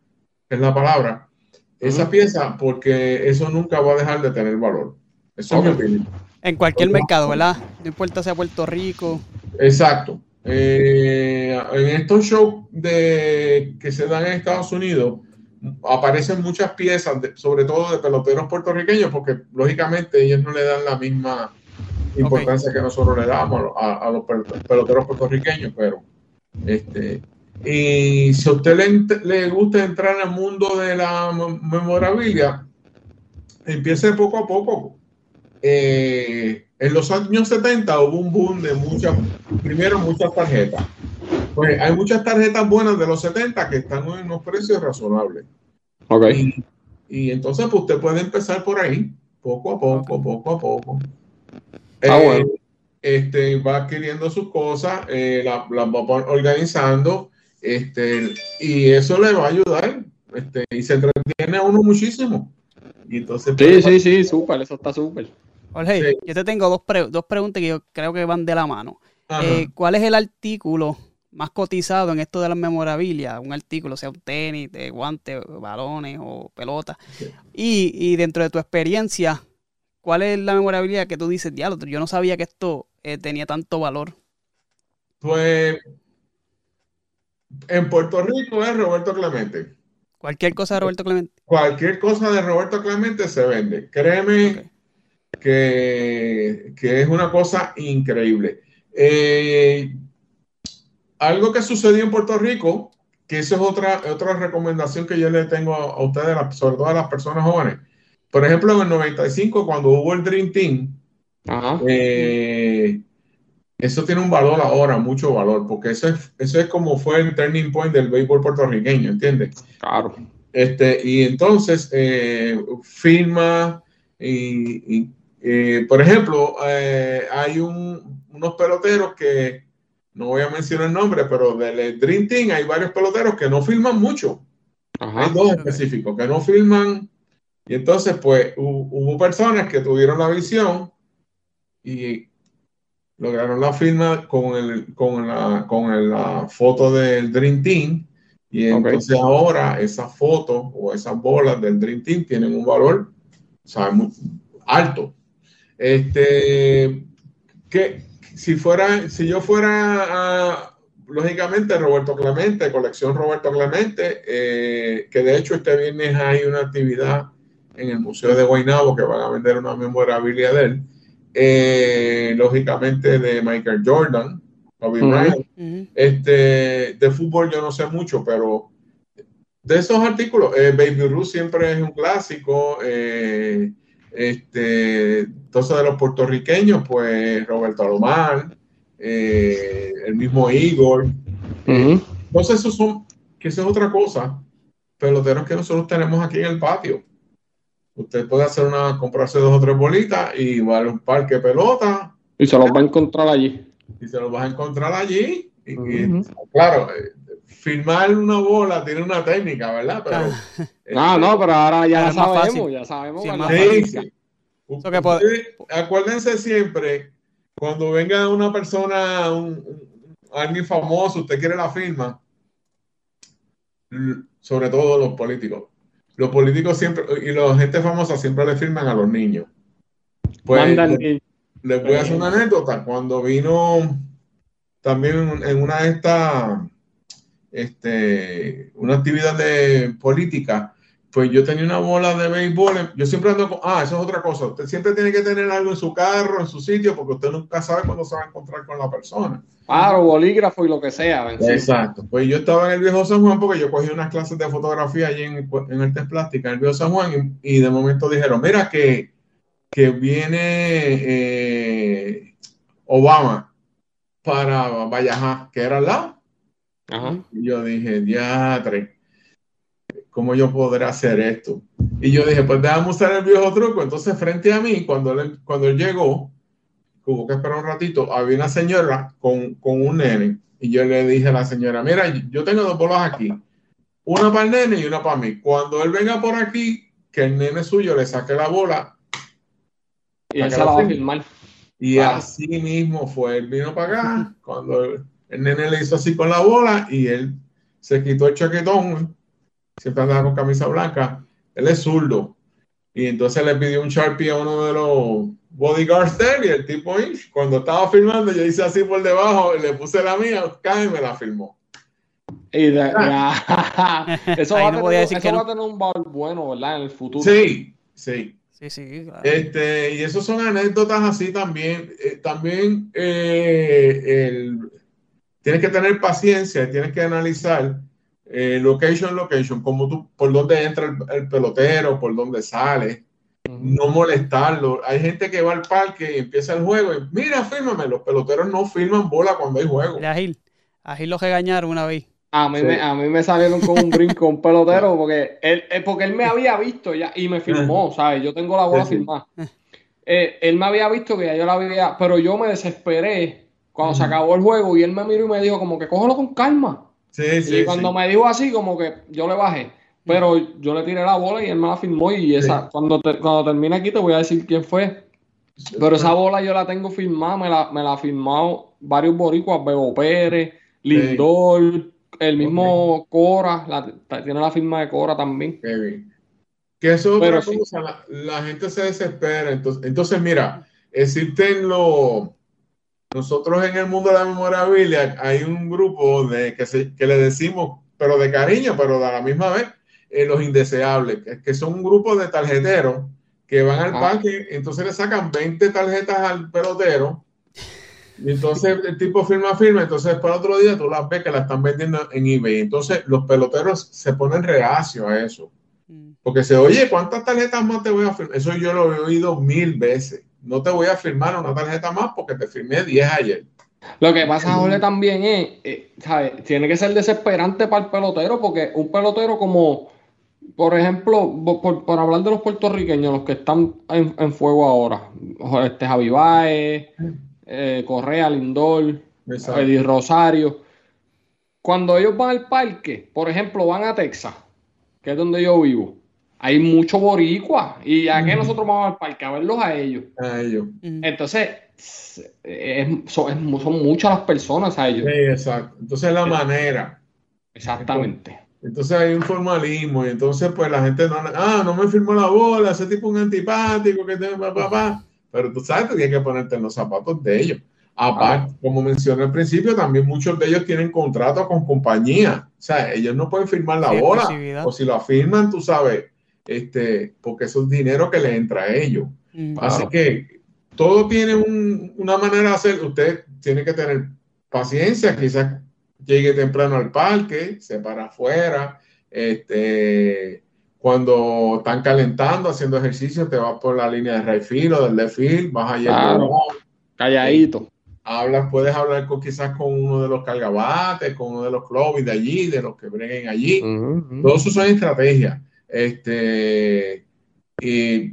es la palabra, esa pieza porque eso nunca va a dejar de tener valor. Eso En cualquier mercado, ¿verdad? No importa sea Puerto Rico. Exacto. Eh, en estos shows de, que se dan en Estados Unidos, aparecen muchas piezas, sobre todo de peloteros puertorriqueños, porque lógicamente ellos no le dan la misma importancia que nosotros le damos a, los peloteros puertorriqueños, pero este y si a usted le, le gusta entrar en el mundo de la memorabilia, empiece poco a poco. Eh, en los años 70 hubo un boom de muchas, primero muchas tarjetas. Pues hay muchas tarjetas buenas de los 70 que están en unos precios razonables. Okay. Y, entonces pues usted puede empezar por ahí, poco a poco, poco a poco. Ah, eh, este, va adquiriendo sus cosas, eh, las la va organizando, este, y eso le va a ayudar, este, y se entretiene a uno muchísimo. Y entonces, sí, pues, sí, sí, súper, eso está súper. Jorge, yo te tengo dos, dos preguntas que yo creo que van de la mano. Eh, ¿Cuál es el artículo más cotizado en esto de las memorabilia? Un artículo, sea un tenis, de guantes, balones o pelotas. Y, dentro de tu experiencia, ¿cuál es la memorabilidad que tú dices, diálogo? Yo no sabía que esto eh, tenía tanto valor. Pues en Puerto Rico es Roberto Clemente. Cualquier cosa de Roberto Clemente. Cualquier cosa de Roberto Clemente se vende. Créeme que, es una cosa increíble. Eh, algo que sucedió en Puerto Rico, que eso es otra, otra recomendación que yo le tengo a, ustedes, sobre todo a las personas jóvenes. Por ejemplo, en el 95, cuando hubo el Dream Team, eh, eso tiene un valor ahora, mucho valor, porque eso es, eso es como fue el turning point del béisbol puertorriqueño, ¿entiendes? Claro. Este, y entonces, eh, firma y, eh, por ejemplo, hay unos peloteros que, no voy a mencionar el nombre, pero del Dream Team hay varios peloteros que no filman mucho. Hay dos específicos que no filman. Y entonces, pues, hubo personas que tuvieron la visión y lograron la firma con, el, con, la, con la foto del Dream Team. Y entonces ahora esas fotos o esas bolas del Dream Team tienen un valor muy alto. Este, que si fuera, si yo fuera lógicamente Roberto Clemente, colección Roberto Clemente, eh, que de hecho este viernes hay una actividad en el Museo de Guaynabo que van a vender una memorabilia de él, eh, lógicamente de Michael Jordan, Kobe Bryant. Este, de fútbol yo no sé mucho, pero de esos artículos, eh, Baby Ruth siempre es un clásico. Este, entonces de los puertorriqueños, pues Roberto Alomar, eh, el mismo Igor. Entonces, eso son, que eso es otra cosa, peloteros que nosotros tenemos aquí en el patio. Usted puede hacer una, comprarse dos o tres bolitas y va a un parque de pelota. Y se los va a encontrar allí. Y se los va a encontrar allí. Y, claro, eh, filmar una bola tiene una técnica, ¿verdad? Pero, ah, no, pero ahora ya sabemos, ya sabemos. Sí, acuérdense siempre, cuando venga una persona, un, alguien famoso, usted quiere la firma, sobre todo los políticos. Los políticos siempre, y la gente famosa siempre le firman a los niños. Pues les voy a hacer una anécdota. Cuando vino también en una de estas, este, una actividad de política, pues yo tenía una bola de béisbol. Yo siempre ando con. Ah, eso es otra cosa. Usted siempre tiene que tener algo en su carro, en su sitio, porque usted nunca sabe cuándo se va a encontrar con la persona. Claro, bolígrafo y lo que sea. Exacto. Pues yo estaba en el viejo San Juan porque yo cogí unas clases de fotografía allí en, en el Test Plástica, en el viejo San Juan, y, de momento dijeron: Mira, que, que viene eh, Obama para Valleja, que era al lado. Ajá. Y yo dije: Diatre ¿cómo yo podré hacer esto? Y yo dije, pues déjame usar el viejo truco. Entonces, frente a mí, cuando él, cuando él llegó, hubo que esperar un ratito, había una señora con, con un nene. Y yo le dije a la señora, mira, yo tengo dos bolas aquí. Una para el nene y una para mí. Cuando él venga por aquí, que el nene suyo le saque la bola. Y él se la va a filmar. Y así mismo fue. Él vino para acá. Cuando el nene le hizo así con la bola y él se quitó el chaquetón siempre andaba con camisa blanca, él es zurdo. Y entonces le pidió un Sharpie a uno de los bodyguards de él y el tipo, cuando estaba filmando, yo hice así por debajo, y le puse la mía, cae y me la filmó. Y [LAUGHS] eso, va, a tener, eso va a tener un valor bueno, ¿verdad? En el futuro. Sí, sí. Sí, sí, claro. Este, y eso son anécdotas así también. Eh, también eh, el, tienes que tener paciencia, tienes que analizar eh, location, location, como tú, por dónde entra el, pelotero, por dónde sale, no molestarlo. Hay gente que va al parque y empieza el juego y mira, fírmame, los peloteros no firman bola cuando hay juego. A Gil, a Gil lo regañaron una vez. A mí, me, a mí me salieron con un brinco, un pelotero, [LAUGHS] porque él, eh, porque él me había visto ya y me firmó, ¿sabes? Yo tengo la bola firmada. Eh, él me había visto que ya yo la había, pero yo me desesperé cuando se acabó el juego y él me miró y me dijo como que cógelo con calma. Sí, sí, y cuando me dijo así, como que yo le bajé. Pero yo le tiré la bola y él me la firmó. Y esa, cuando, cuando termine aquí, te voy a decir quién fue. Pero esa bola yo la tengo firmada, me la, me la firmado varios boricuas, Bebo Pérez, Lindor, el mismo Cora, tiene la firma de Cora también. Que eso es otra cosa, la, gente se desespera. Entonces, entonces mira, existen los nosotros en el mundo de la memorabilia hay un grupo de, que, que le decimos, pero de cariño, pero de la misma vez, eh, los indeseables, que, son un grupo de tarjeteros que van al ah. parque, entonces le sacan 20 tarjetas al pelotero, y entonces el tipo firma, firma, entonces para otro día tú las ves que la están vendiendo en eBay. Entonces los peloteros se ponen reacios a eso. Mm. Porque se oye, ¿cuántas tarjetas más te voy a firmar? Eso yo lo he oído mil veces no te voy a firmar una tarjeta más porque te firmé 10 ayer. Lo que pasa, Jorge, también es, eh, ¿sabes? Tiene que ser desesperante para el pelotero porque un pelotero como, por ejemplo, por, hablar de los puertorriqueños, los que están en, fuego ahora, este Javi Baez, eh, Correa, Lindor, Eddie Rosario, cuando ellos van al parque, por ejemplo, van a Texas, que es donde yo vivo, hay mucho boricua. ¿Y a qué nosotros vamos al parque? A verlos a ellos. A ellos. Entonces, son, muchas las personas a ellos. Sí, exacto. Entonces, la manera. Exactamente. Entonces hay un formalismo y entonces pues la gente no, ah, no me firmó la bola, ese tipo un antipático que tiene papá, pero tú sabes que tienes que ponerte en los zapatos de ellos. Aparte, como mencioné al principio, también muchos de ellos tienen contratos con compañías. O sea, ellos no pueden firmar la bola. O si lo firman, tú sabes, este, porque eso es dinero que le entra a ellos. Mm. Así que todo tiene una manera de hacer. Usted tiene que tener paciencia, quizás llegue temprano al parque, se para afuera, este, cuando están calentando, haciendo ejercicio, te vas por la línea de right o del left field, vas allá. calladito. Hablas, puedes hablar con quizás con uno de los cargabates, con uno de los clubes de allí, de los que breguen allí. Todo eso son estrategias. Este, Y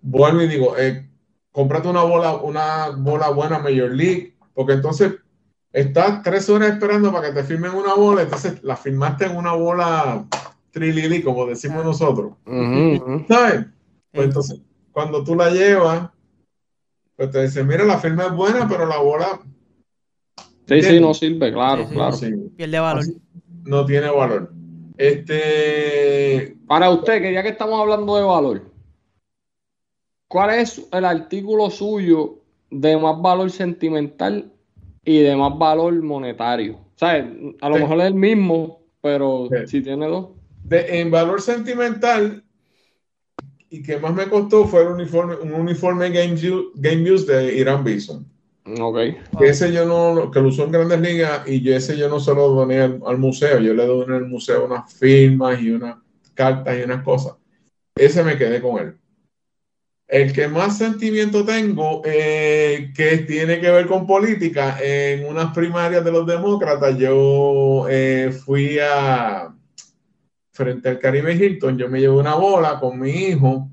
vuelvo y digo, eh, cómprate una bola, una bola buena Major League, porque entonces estás tres horas esperando para que te firmen una bola, entonces la firmaste en una bola trilili, como decimos nosotros. ¿Sabes? Pues entonces, cuando tú la llevas, pues te dicen, mira, la firma es buena, pero la bola... Sí, sí, no sirve, claro, claro. Pierde valor. No tiene valor. Este... Para usted, que ya que estamos hablando de valor, ¿cuál es el artículo suyo de más valor sentimental y de más valor monetario? O sea, a lo mejor es el mismo, pero si tiene dos. De, en valor sentimental, y que más me costó fue el uniforme, un uniforme Game, Game Use de Irán Bison. Ok. Ese yo no, que lo usó en Grandes Ligas y ese yo no se lo doné al, museo, yo le doné al museo unas firmas y unas cartas y unas cosas. Ese me quedé con él. El que más sentimiento tengo, eh, que tiene que ver con política, en unas primarias de los demócratas, yo eh, fui a, frente al Caribe Hilton, yo me llevé una bola con mi hijo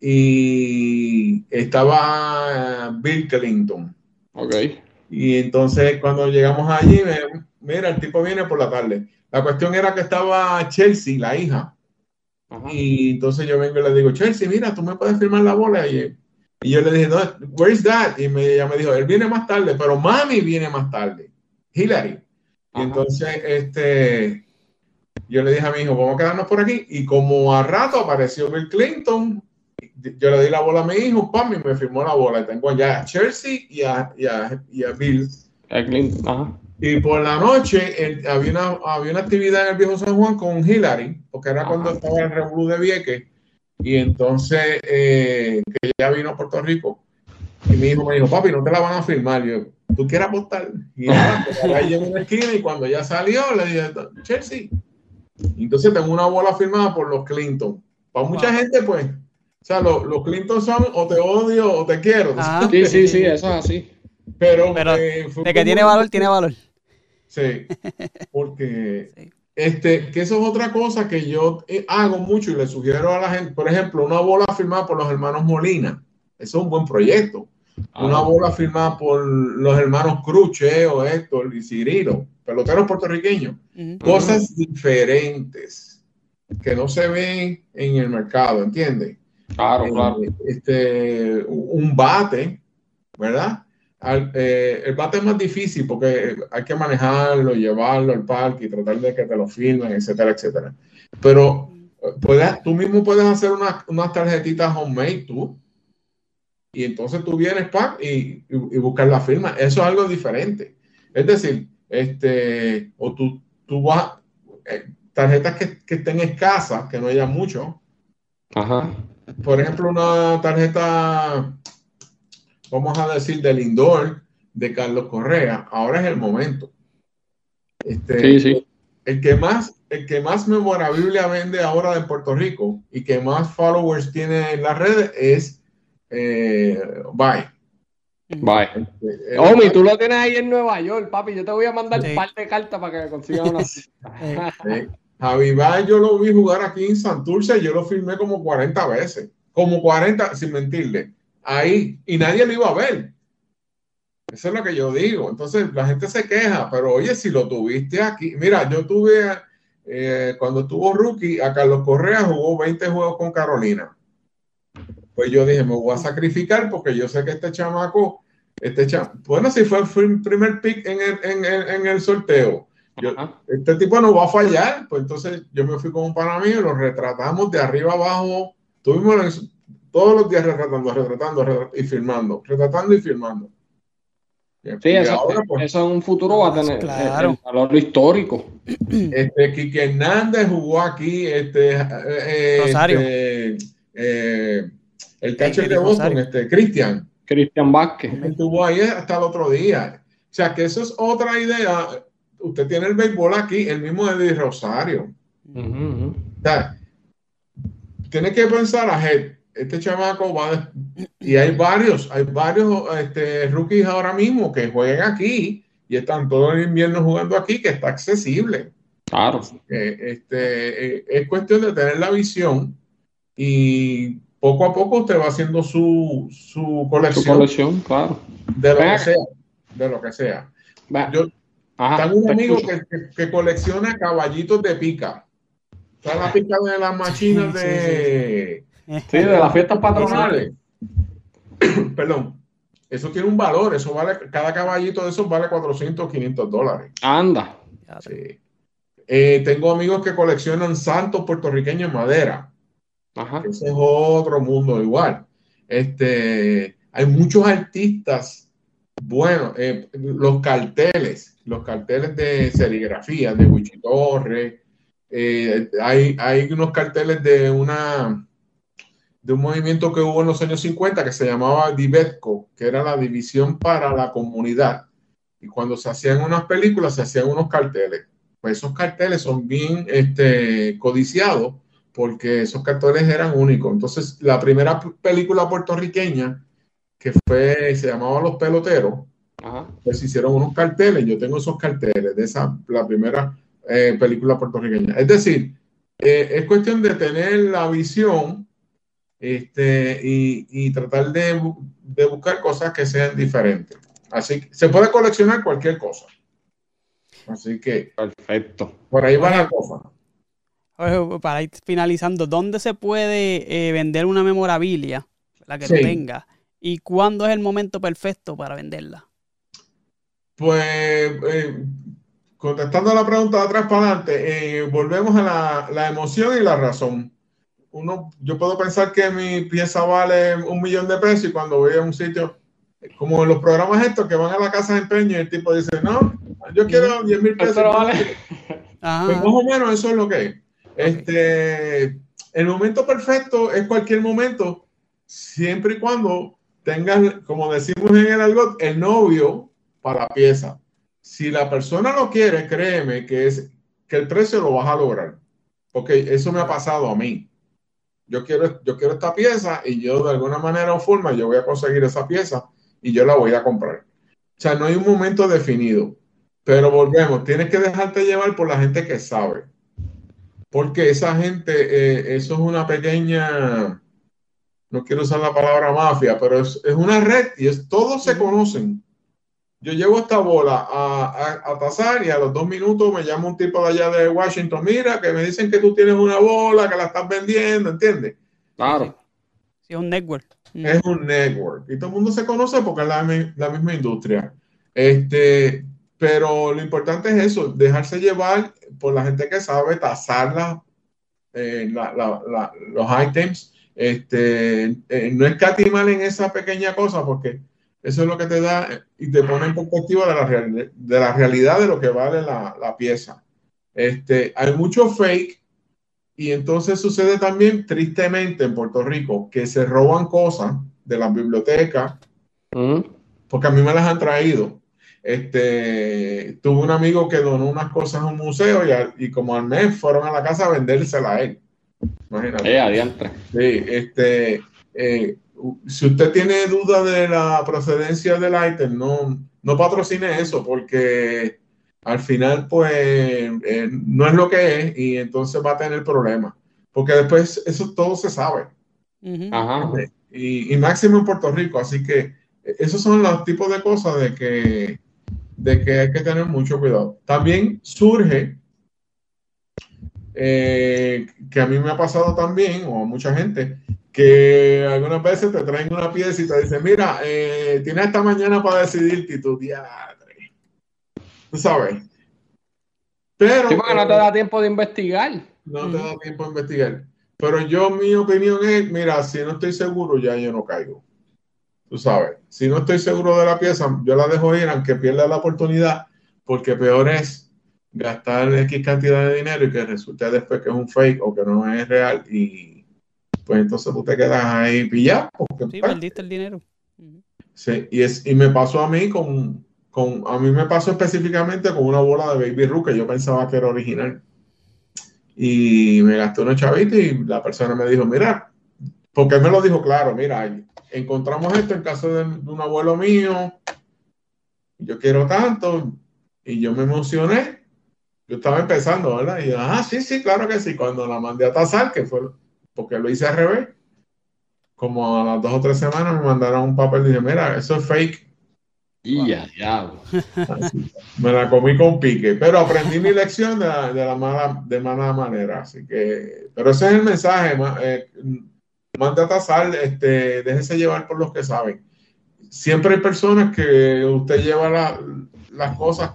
y estaba Bill Clinton. Ok. Y entonces cuando llegamos allí, mira, el tipo viene por la tarde. La cuestión era que estaba Chelsea, la hija. Y entonces yo vengo y le digo, Chelsea, mira, tú me puedes firmar la bola. Y, y yo le dije, no, where is that? Y me, ella me dijo, él viene más tarde, pero mami viene más tarde. Hillary. Y entonces, este, yo le dije a mi hijo, vamos a quedarnos por aquí. Y como a rato apareció Bill Clinton, yo le di la bola a mi hijo, pam, y me firmó la bola. Y tengo allá a Chelsea y a, y a, y a Bill. Y por la noche había, una, había una actividad en el viejo San Juan con Hillary, porque era cuando estaba el Revolú de Vieques. Y entonces, eh, que ella vino a Puerto Rico. Y mi hijo me dijo, papi, no te la van a firmar. yo, ¿tú quieres apostar? Y nada, [LAUGHS] pues, ahí en una esquina y cuando ya salió, le dije, Chelsea, entonces tengo una bola firmada por los Clinton. Para mucha gente, pues, o sea, los, los, Clinton son o te odio o te quiero. Ah. sí, sí, sí, eso es así. Pero, eh, de que tiene valor, tiene valor. Sí, [LAUGHS] porque este, que eso es otra cosa que yo eh, hago mucho y le sugiero a la gente. Por ejemplo, una bola firmada por los hermanos Molina. Eso es un buen proyecto. Una ah. bola firmada por los hermanos Cruche o Héctor y Cirilo peloteros puertorriqueños, cosas diferentes que no se ven en el mercado, ¿entiendes? Claro, eh, claro. Este, un bate, ¿verdad? Eh, el bate es más difícil porque hay que manejarlo, llevarlo al parque y tratar de que te lo firmen, etcétera, etcétera. Pero puedes, tú mismo puedes hacer unas tarjetitas homemade tú y entonces tú vienes pa, y, y, buscar la firma. Eso es algo diferente. Es decir, este, o tú, tú vas, eh, tarjetas que, que, estén escasas, que no haya mucho. Ajá. Por ejemplo, una tarjeta, vamos a decir, del Lindor de Carlos Correa. Ahora es el momento. Este, sí, sí. El que más, el que más memorabilia vende ahora de Puerto Rico y que más followers tiene en las redes es eh, Bye. Bye. Este, Omi, tú lo tienes ahí en Nueva York, papi. Yo te voy a mandar un par de cartas para que consigas una. [LAUGHS] Javi Bye, yo lo vi jugar aquí en Santurce y yo lo filmé como 40 veces. Como 40, sin mentirle. Ahí. Y nadie lo iba a ver. Eso es lo que yo digo. Entonces la gente se queja, pero oye, si lo tuviste aquí. Mira, yo tuve, eh, cuando estuvo rookie, a Carlos Correa jugó 20 juegos con Carolina. Pues yo dije, me voy a sacrificar porque yo sé que este chamaco, este chamaco, bueno, si fue el primer pick en el, en el, en el sorteo, este tipo no va a fallar, pues entonces yo me fui con un pana mío y lo retratamos de arriba abajo, tuvimos todos los días retratando, retratando, y filmando, retratando y filmando. Sí, eso, pues, eso, en un futuro va a tener claro. valor histórico. [CLEARS THROAT] Este, Quique Hernández jugó aquí, este, eh, eh, Rosario. Este, eh, el catcher de Boston, este, Cristian. Cristian Vázquez. Estuvo ahí hasta el otro día. O sea, que eso es otra idea. Usted tiene el béisbol aquí, el mismo de Rosario. O sea, tiene que pensar a este chamaco va y hay varios, hay varios este, rookies ahora mismo que juegan aquí y están todo el invierno jugando aquí, que está accesible. Claro. este, eh, es cuestión de tener la visión y poco a poco usted va haciendo su, su colección. Su colección, claro. De lo que sea. De lo que sea. Yo tengo un amigo que, que, colecciona caballitos de pica. Está la pica de las machinas de. Sí, de las fiestas patronales. [COUGHS] Perdón. Eso tiene un valor, eso vale, cada caballito de esos vale 400, 500 dólares. Anda. Sí. Eh, tengo amigos que coleccionan santos puertorriqueños en madera. Ajá. Ese es otro mundo igual. Este, hay muchos artistas bueno, eh, los carteles, los carteles de serigrafía de Wichitorre, eh, hay, hay unos carteles de una de un movimiento que hubo en los años 50 que se llamaba Divetco, que era la división para la comunidad. Y cuando se hacían unas películas, se hacían unos carteles. Pues esos carteles son bien este, codiciados porque esos carteles eran únicos. Entonces, la primera película puertorriqueña que fue, se llamaba Los Peloteros, pues hicieron unos carteles, yo tengo esos carteles de esa, la primera eh, película puertorriqueña. Es decir, eh, es cuestión de tener la visión este, y, tratar de, buscar cosas que sean diferentes. Así que se puede coleccionar cualquier cosa. Así que. Perfecto. Por ahí va la cosa. Para ir finalizando, ¿dónde se puede eh, vender una memorabilia? La que tenga y cuándo es el momento perfecto para venderla? Pues, eh, contestando la pregunta de atrás para adelante, eh, volvemos a la, emoción y la razón. Uno, yo puedo pensar que mi pieza vale un millón de pesos y cuando voy a un sitio, como en los programas estos que van a la casa de empeño y el tipo dice, no, yo quiero 10 mil pesos. Vale. [LAUGHS] Pues más o menos eso es lo que es. Este, el momento perfecto es cualquier momento, siempre y cuando tengas, como decimos en el algo, el novio para pieza. Si la persona lo quiere, créeme que, es, que el precio lo vas a lograr. Porque eso me ha pasado a mí. Yo quiero, yo quiero esta pieza y yo de alguna manera o forma yo voy a conseguir esa pieza y yo la voy a comprar. O sea, no hay un momento definido. Pero volvemos, tienes que dejarte llevar por la gente que sabe. Porque esa gente, eh, eso es una pequeña, no quiero usar la palabra mafia, pero es, una red y es, todos se conocen. Yo llevo esta bola a, a, tasar y a los dos minutos me llama un tipo de allá de Washington, mira, que me dicen que tú tienes una bola, que la estás vendiendo, ¿entiendes? Claro. Sí, es un network. Mm. Es un network. Y todo el mundo se conoce porque es la, la misma industria. Este, pero lo importante es eso, dejarse llevar por la gente que sabe tasar eh, los ítems este, eh, no escatimar en esa pequeña cosa porque eso es lo que te da y te pone en perspectiva de la, de la realidad de lo que vale la, pieza. Este, hay mucho fake y entonces sucede también tristemente en Puerto Rico que se roban cosas de las bibliotecas mm. porque a mí me las han traído. Este, tuve un amigo que donó unas cosas a un museo y, y como al mes fueron a la casa a vendérsela a él. Imagínate. Eh, sí, este, eh, si usted tiene duda de la procedencia del ítem, no, no patrocine eso porque al final pues eh, no es lo que es y entonces va a tener problemas. Porque después eso todo se sabe. y, máximo en Puerto Rico. Así que esos son los tipos de cosas de que, de que hay que tener mucho cuidado. También surge eh, que a mí me ha pasado también, o a mucha gente, que algunas veces te traen una pieza y te dicen, mira, eh, tienes esta mañana para decidir que tu diadre. Tú sabes. Pero. Sí, porque no te da tiempo de investigar. No te da tiempo de investigar. Pero yo, mi opinión es, mira, si no estoy seguro, ya yo no caigo. Tú sabes, si no estoy seguro de la pieza, yo la dejo ir, aunque pierda la oportunidad, porque peor es gastar X cantidad de dinero y que resulte después que es un fake o que no es real y pues entonces tú te quedas ahí pillado. sí, perdiste el dinero. Sí, y, es, y me pasó a mí con, con, a mí me pasó específicamente con una bola de Baby Ruth que yo pensaba que era original. Y me gasté unos chavitos y la persona me dijo, mira, porque me lo dijo claro, mira, encontramos esto en caso de, de un abuelo mío, yo quiero tanto, y yo me emocioné yo estaba empezando, ¿verdad? Y yo, ah, sí, sí, claro que sí. Cuando la mandé a tasar, que fue porque lo hice al revés, como a las dos o tres semanas me mandaron un papel y dije, mira, eso es fake. Y ya, ya. Me la comí con pique, pero aprendí mi lección de la, mala, de mala manera. Así que, pero ese es el mensaje. Eh, manda a sal, este, déjese llevar por los que saben. Siempre hay personas que usted lleva las cosas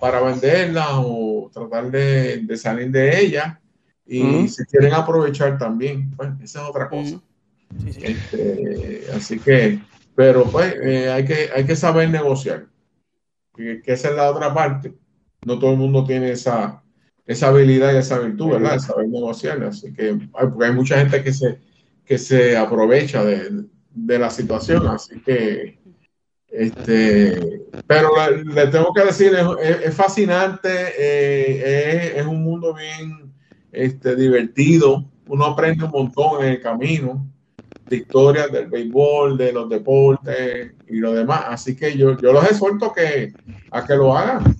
para venderlas o tratar de, salir de ellas y se quieren aprovechar también. Pues, esa es otra cosa. Este, así que pero pues eh, hay, que, hay que saber negociar, que, esa es la otra parte. No todo el mundo tiene esa, esa habilidad y esa virtud, ¿verdad? Saber negociar. Así que porque hay mucha gente que se, que se aprovecha de, la situación. Así que, este, pero le, tengo que decir, es, fascinante, eh, es, un mundo bien este, divertido. Uno aprende un montón en el camino de historias del béisbol, de los deportes y lo demás. Así que yo, yo los exhorto que, a que lo hagan.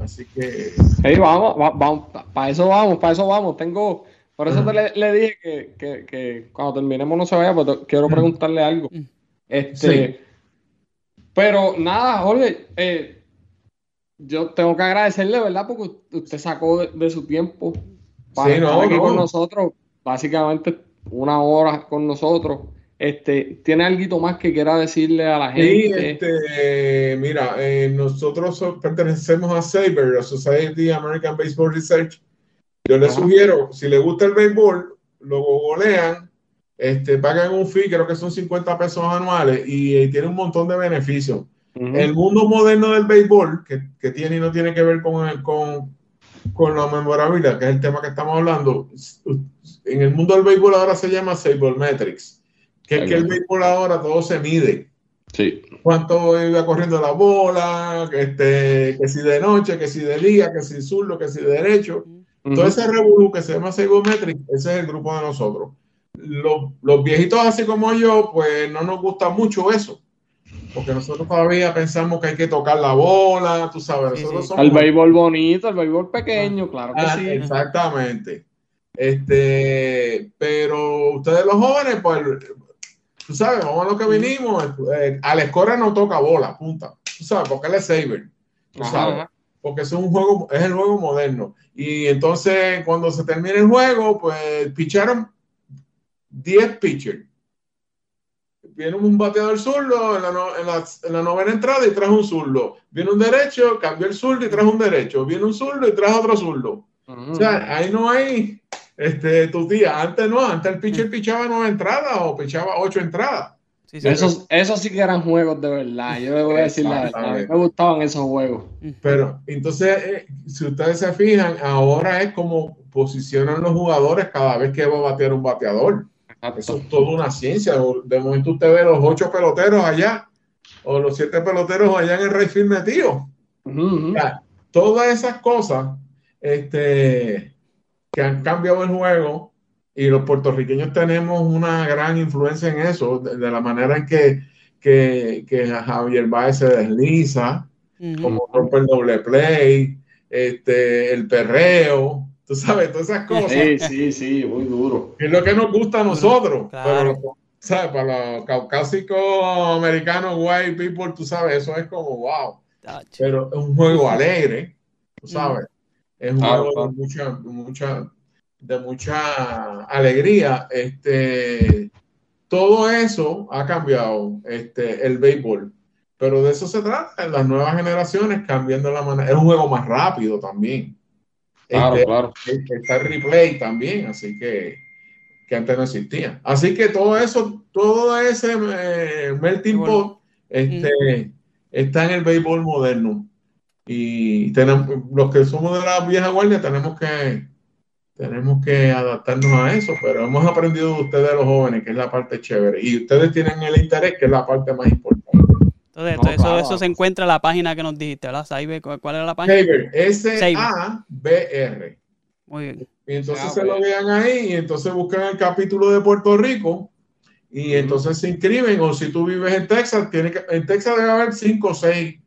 Así que. Hey, vamos, vamos, para eso vamos, para eso vamos. Tengo, por eso le, dije que, cuando terminemos no se vaya, pues quiero preguntarle algo. Este, Pero nada, Jorge, eh, yo tengo que agradecerle, ¿verdad? Porque usted sacó de, su tiempo para estar aquí con nosotros. Básicamente una hora con nosotros. Este, ¿Tiene algo más que quiera decirle a la gente? Sí, este, mira, eh, nosotros pertenecemos a SABER, la Society American Baseball Research. Yo les sugiero, si les gusta el béisbol, lo googlean, este, pagan un fee, creo que son 50 pesos anuales y, tiene un montón de beneficios. El mundo moderno del béisbol, que, que, tiene y no tiene que ver con, el, con, con la memorabilidad, que es el tema que estamos hablando, en el mundo del béisbol ahora se llama Metrics, que es que el béisbol ahora todo se mide. Sí. Cuánto iba corriendo la bola, que, este, que si de noche, que si de día, que si zurdo, que si de derecho. Todo ese revolú que se llama Metrics, ese es el grupo de nosotros. Los, los viejitos así como yo, pues no nos gusta mucho eso porque nosotros todavía pensamos que hay que tocar la bola, tú sabes. El béisbol bonito, el béisbol pequeño, ah. claro que ah, sí. Exactamente. Este, pero ustedes los jóvenes, pues, tú sabes, vamos a lo que vinimos. Eh, Al escora no toca bola, punta. Tú sabes, porque él es saber. Tú sabes. Porque es un juego, es el juego moderno. Y entonces, cuando se termine el juego, pues picharon 10 pitchers viene un bateador zurdo en la, en, la, novena entrada y trae un zurdo. Viene un derecho, cambió el zurdo y trae un derecho. Viene un zurdo y trae otro zurdo. O sea, ahí no hay este, tu tía. Antes no, antes el pitcher pichaba nueve entradas o pichaba ocho entradas. Eso sí que eran juegos de verdad. Yo le voy a decir la verdad. Me gustaban esos juegos. Pero entonces, eh, si ustedes se fijan, ahora es como posicionan los jugadores cada vez que va a batear un bateador. Eso es toda una ciencia. De momento usted ve los ocho peloteros allá o los siete peloteros allá en el Rayfield metido. todas esas cosas este, que han cambiado el juego y los puertorriqueños tenemos una gran influencia en eso, de, la manera en que, que, que, Javier Baez se desliza, como rompe el doble play, este, el perreo, Tú sabes, todas esas cosas. Sí, sí, sí, muy duro. Es lo que nos gusta a nosotros. Pero, ¿sabes? Para los caucásicos americanos, white people, tú sabes, eso es como wow. Pero es un juego alegre, tú sabes. Es un juego de mucha, mucha, de mucha alegría. Este, todo eso ha cambiado este, el béisbol. Pero de eso se trata, en las nuevas generaciones cambiando la manera. Es un juego más rápido también. Claro, este, claro. Está el replay también, así que, que antes no existía. Así que todo eso, todo ese eh, melting pot este, está en el béisbol moderno. Y tenemos, los que somos de la vieja guardia tenemos que, tenemos que adaptarnos a eso, pero hemos aprendido de ustedes los jóvenes, que es la parte chévere. Y ustedes tienen el interés, que es la parte más importante. Entonces, eso, se encuentra en la página que nos dijiste, ¿verdad? ¿cuál era la página? S-A-B-R. Muy bien. Y entonces se lo vean ahí y entonces buscan el capítulo de Puerto Rico y entonces se inscriben. O si tú vives en Texas, tiene que, en Texas debe haber cinco o seis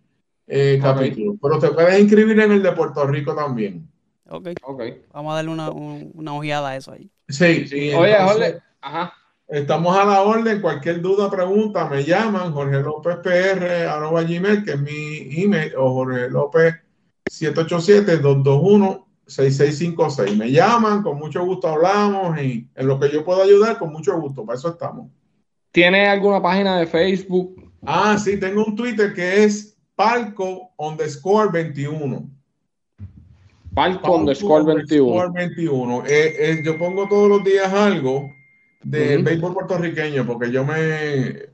eh, capítulos, pero te puedes inscribir en el de Puerto Rico también. Ok. okay. Vamos a darle una, una, ojeada a eso ahí. Sí, sí. Oye, Jorge, ajá. Estamos a la orden. Cualquier duda, pregunta, me llaman. Jorge López PR, arroba Gmail, que es mi email, o Jorge López 787-221-6656. Me llaman, con mucho gusto hablamos y en lo que yo pueda ayudar, con mucho gusto. Para eso estamos. ¿Tiene alguna página de Facebook? Ah, sí, tengo un Twitter que es palco underscore 21. Palco, underscore 21. 21. Eh, eh, yo pongo todos los días algo del béisbol puertorriqueño, porque yo me,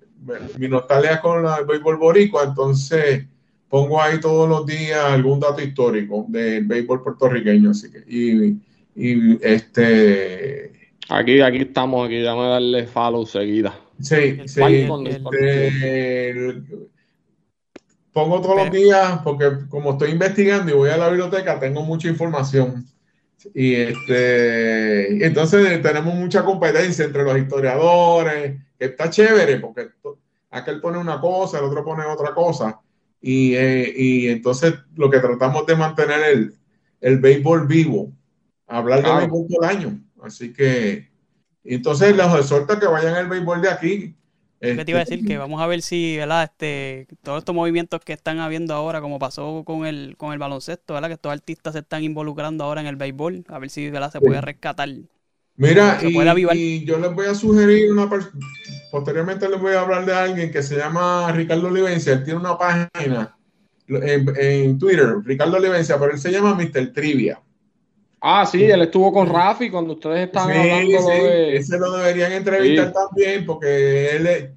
mi nostalgia con el béisbol boricua, entonces pongo ahí todos los días algún dato histórico del béisbol puertorriqueño, así que, y, y este... Aquí, aquí estamos, aquí, déjame darle follow seguida. Sí, sí. Este, pongo todos los días, porque como estoy investigando y voy a la biblioteca, tengo mucha información. Y este, entonces tenemos mucha competencia entre los historiadores, que está chévere, porque aquel pone una cosa, el otro pone otra cosa. Y, eh, y entonces lo que tratamos de mantener el, el béisbol vivo, hablar de béisbol todo el año. Así que, entonces les exhorto que vayan al béisbol de aquí, te iba a decir? Que vamos a ver si, ¿verdad? Este, todos estos movimientos que están habiendo ahora, como pasó con el, con el baloncesto, ¿verdad? Que estos artistas se están involucrando ahora en el béisbol, a ver si, ¿verdad? Se puede rescatar. Mira, y, yo les voy a sugerir una posteriormente les voy a hablar de alguien que se llama Ricardo Olivencia, él tiene una página en, Twitter, Ricardo Olivencia, pero él se llama Mr. Trivia. Ah, sí, él estuvo con Rafi cuando ustedes estaban hablando sí, de... Ese lo deberían entrevistar también porque él es...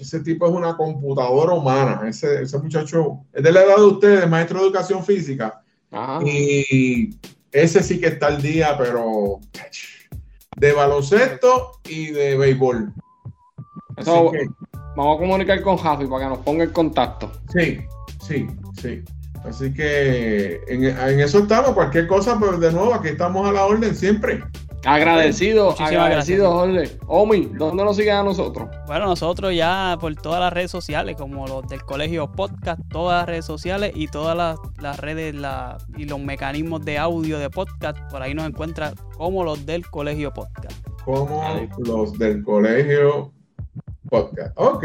Ese tipo es una computadora humana. Ese, ese muchacho es de la edad de ustedes, maestro de educación física. Y ese sí que está al día, pero de baloncesto y de béisbol. Vamos a comunicar con Javi para que nos ponga el contacto. Sí, sí, sí. Así que en, eso estamos. Cualquier cosa, pues de nuevo, aquí estamos a la orden siempre. Agradecido, agradecido, Jorge. Omi, ¿dónde nos siguen a nosotros? Bueno, nosotros ya por todas las redes sociales, como los del Colegio Podcast, todas las redes sociales y todas las, redes y los mecanismos de audio de podcast, por ahí nos encuentra como los del Colegio Podcast. Como los del Colegio podcast. Ok.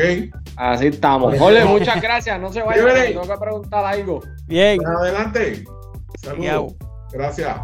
Así estamos. Jorge, muchas gracias. No se vayan. Tengo que preguntar algo. Bien. Adelante. Saludos. Gracias.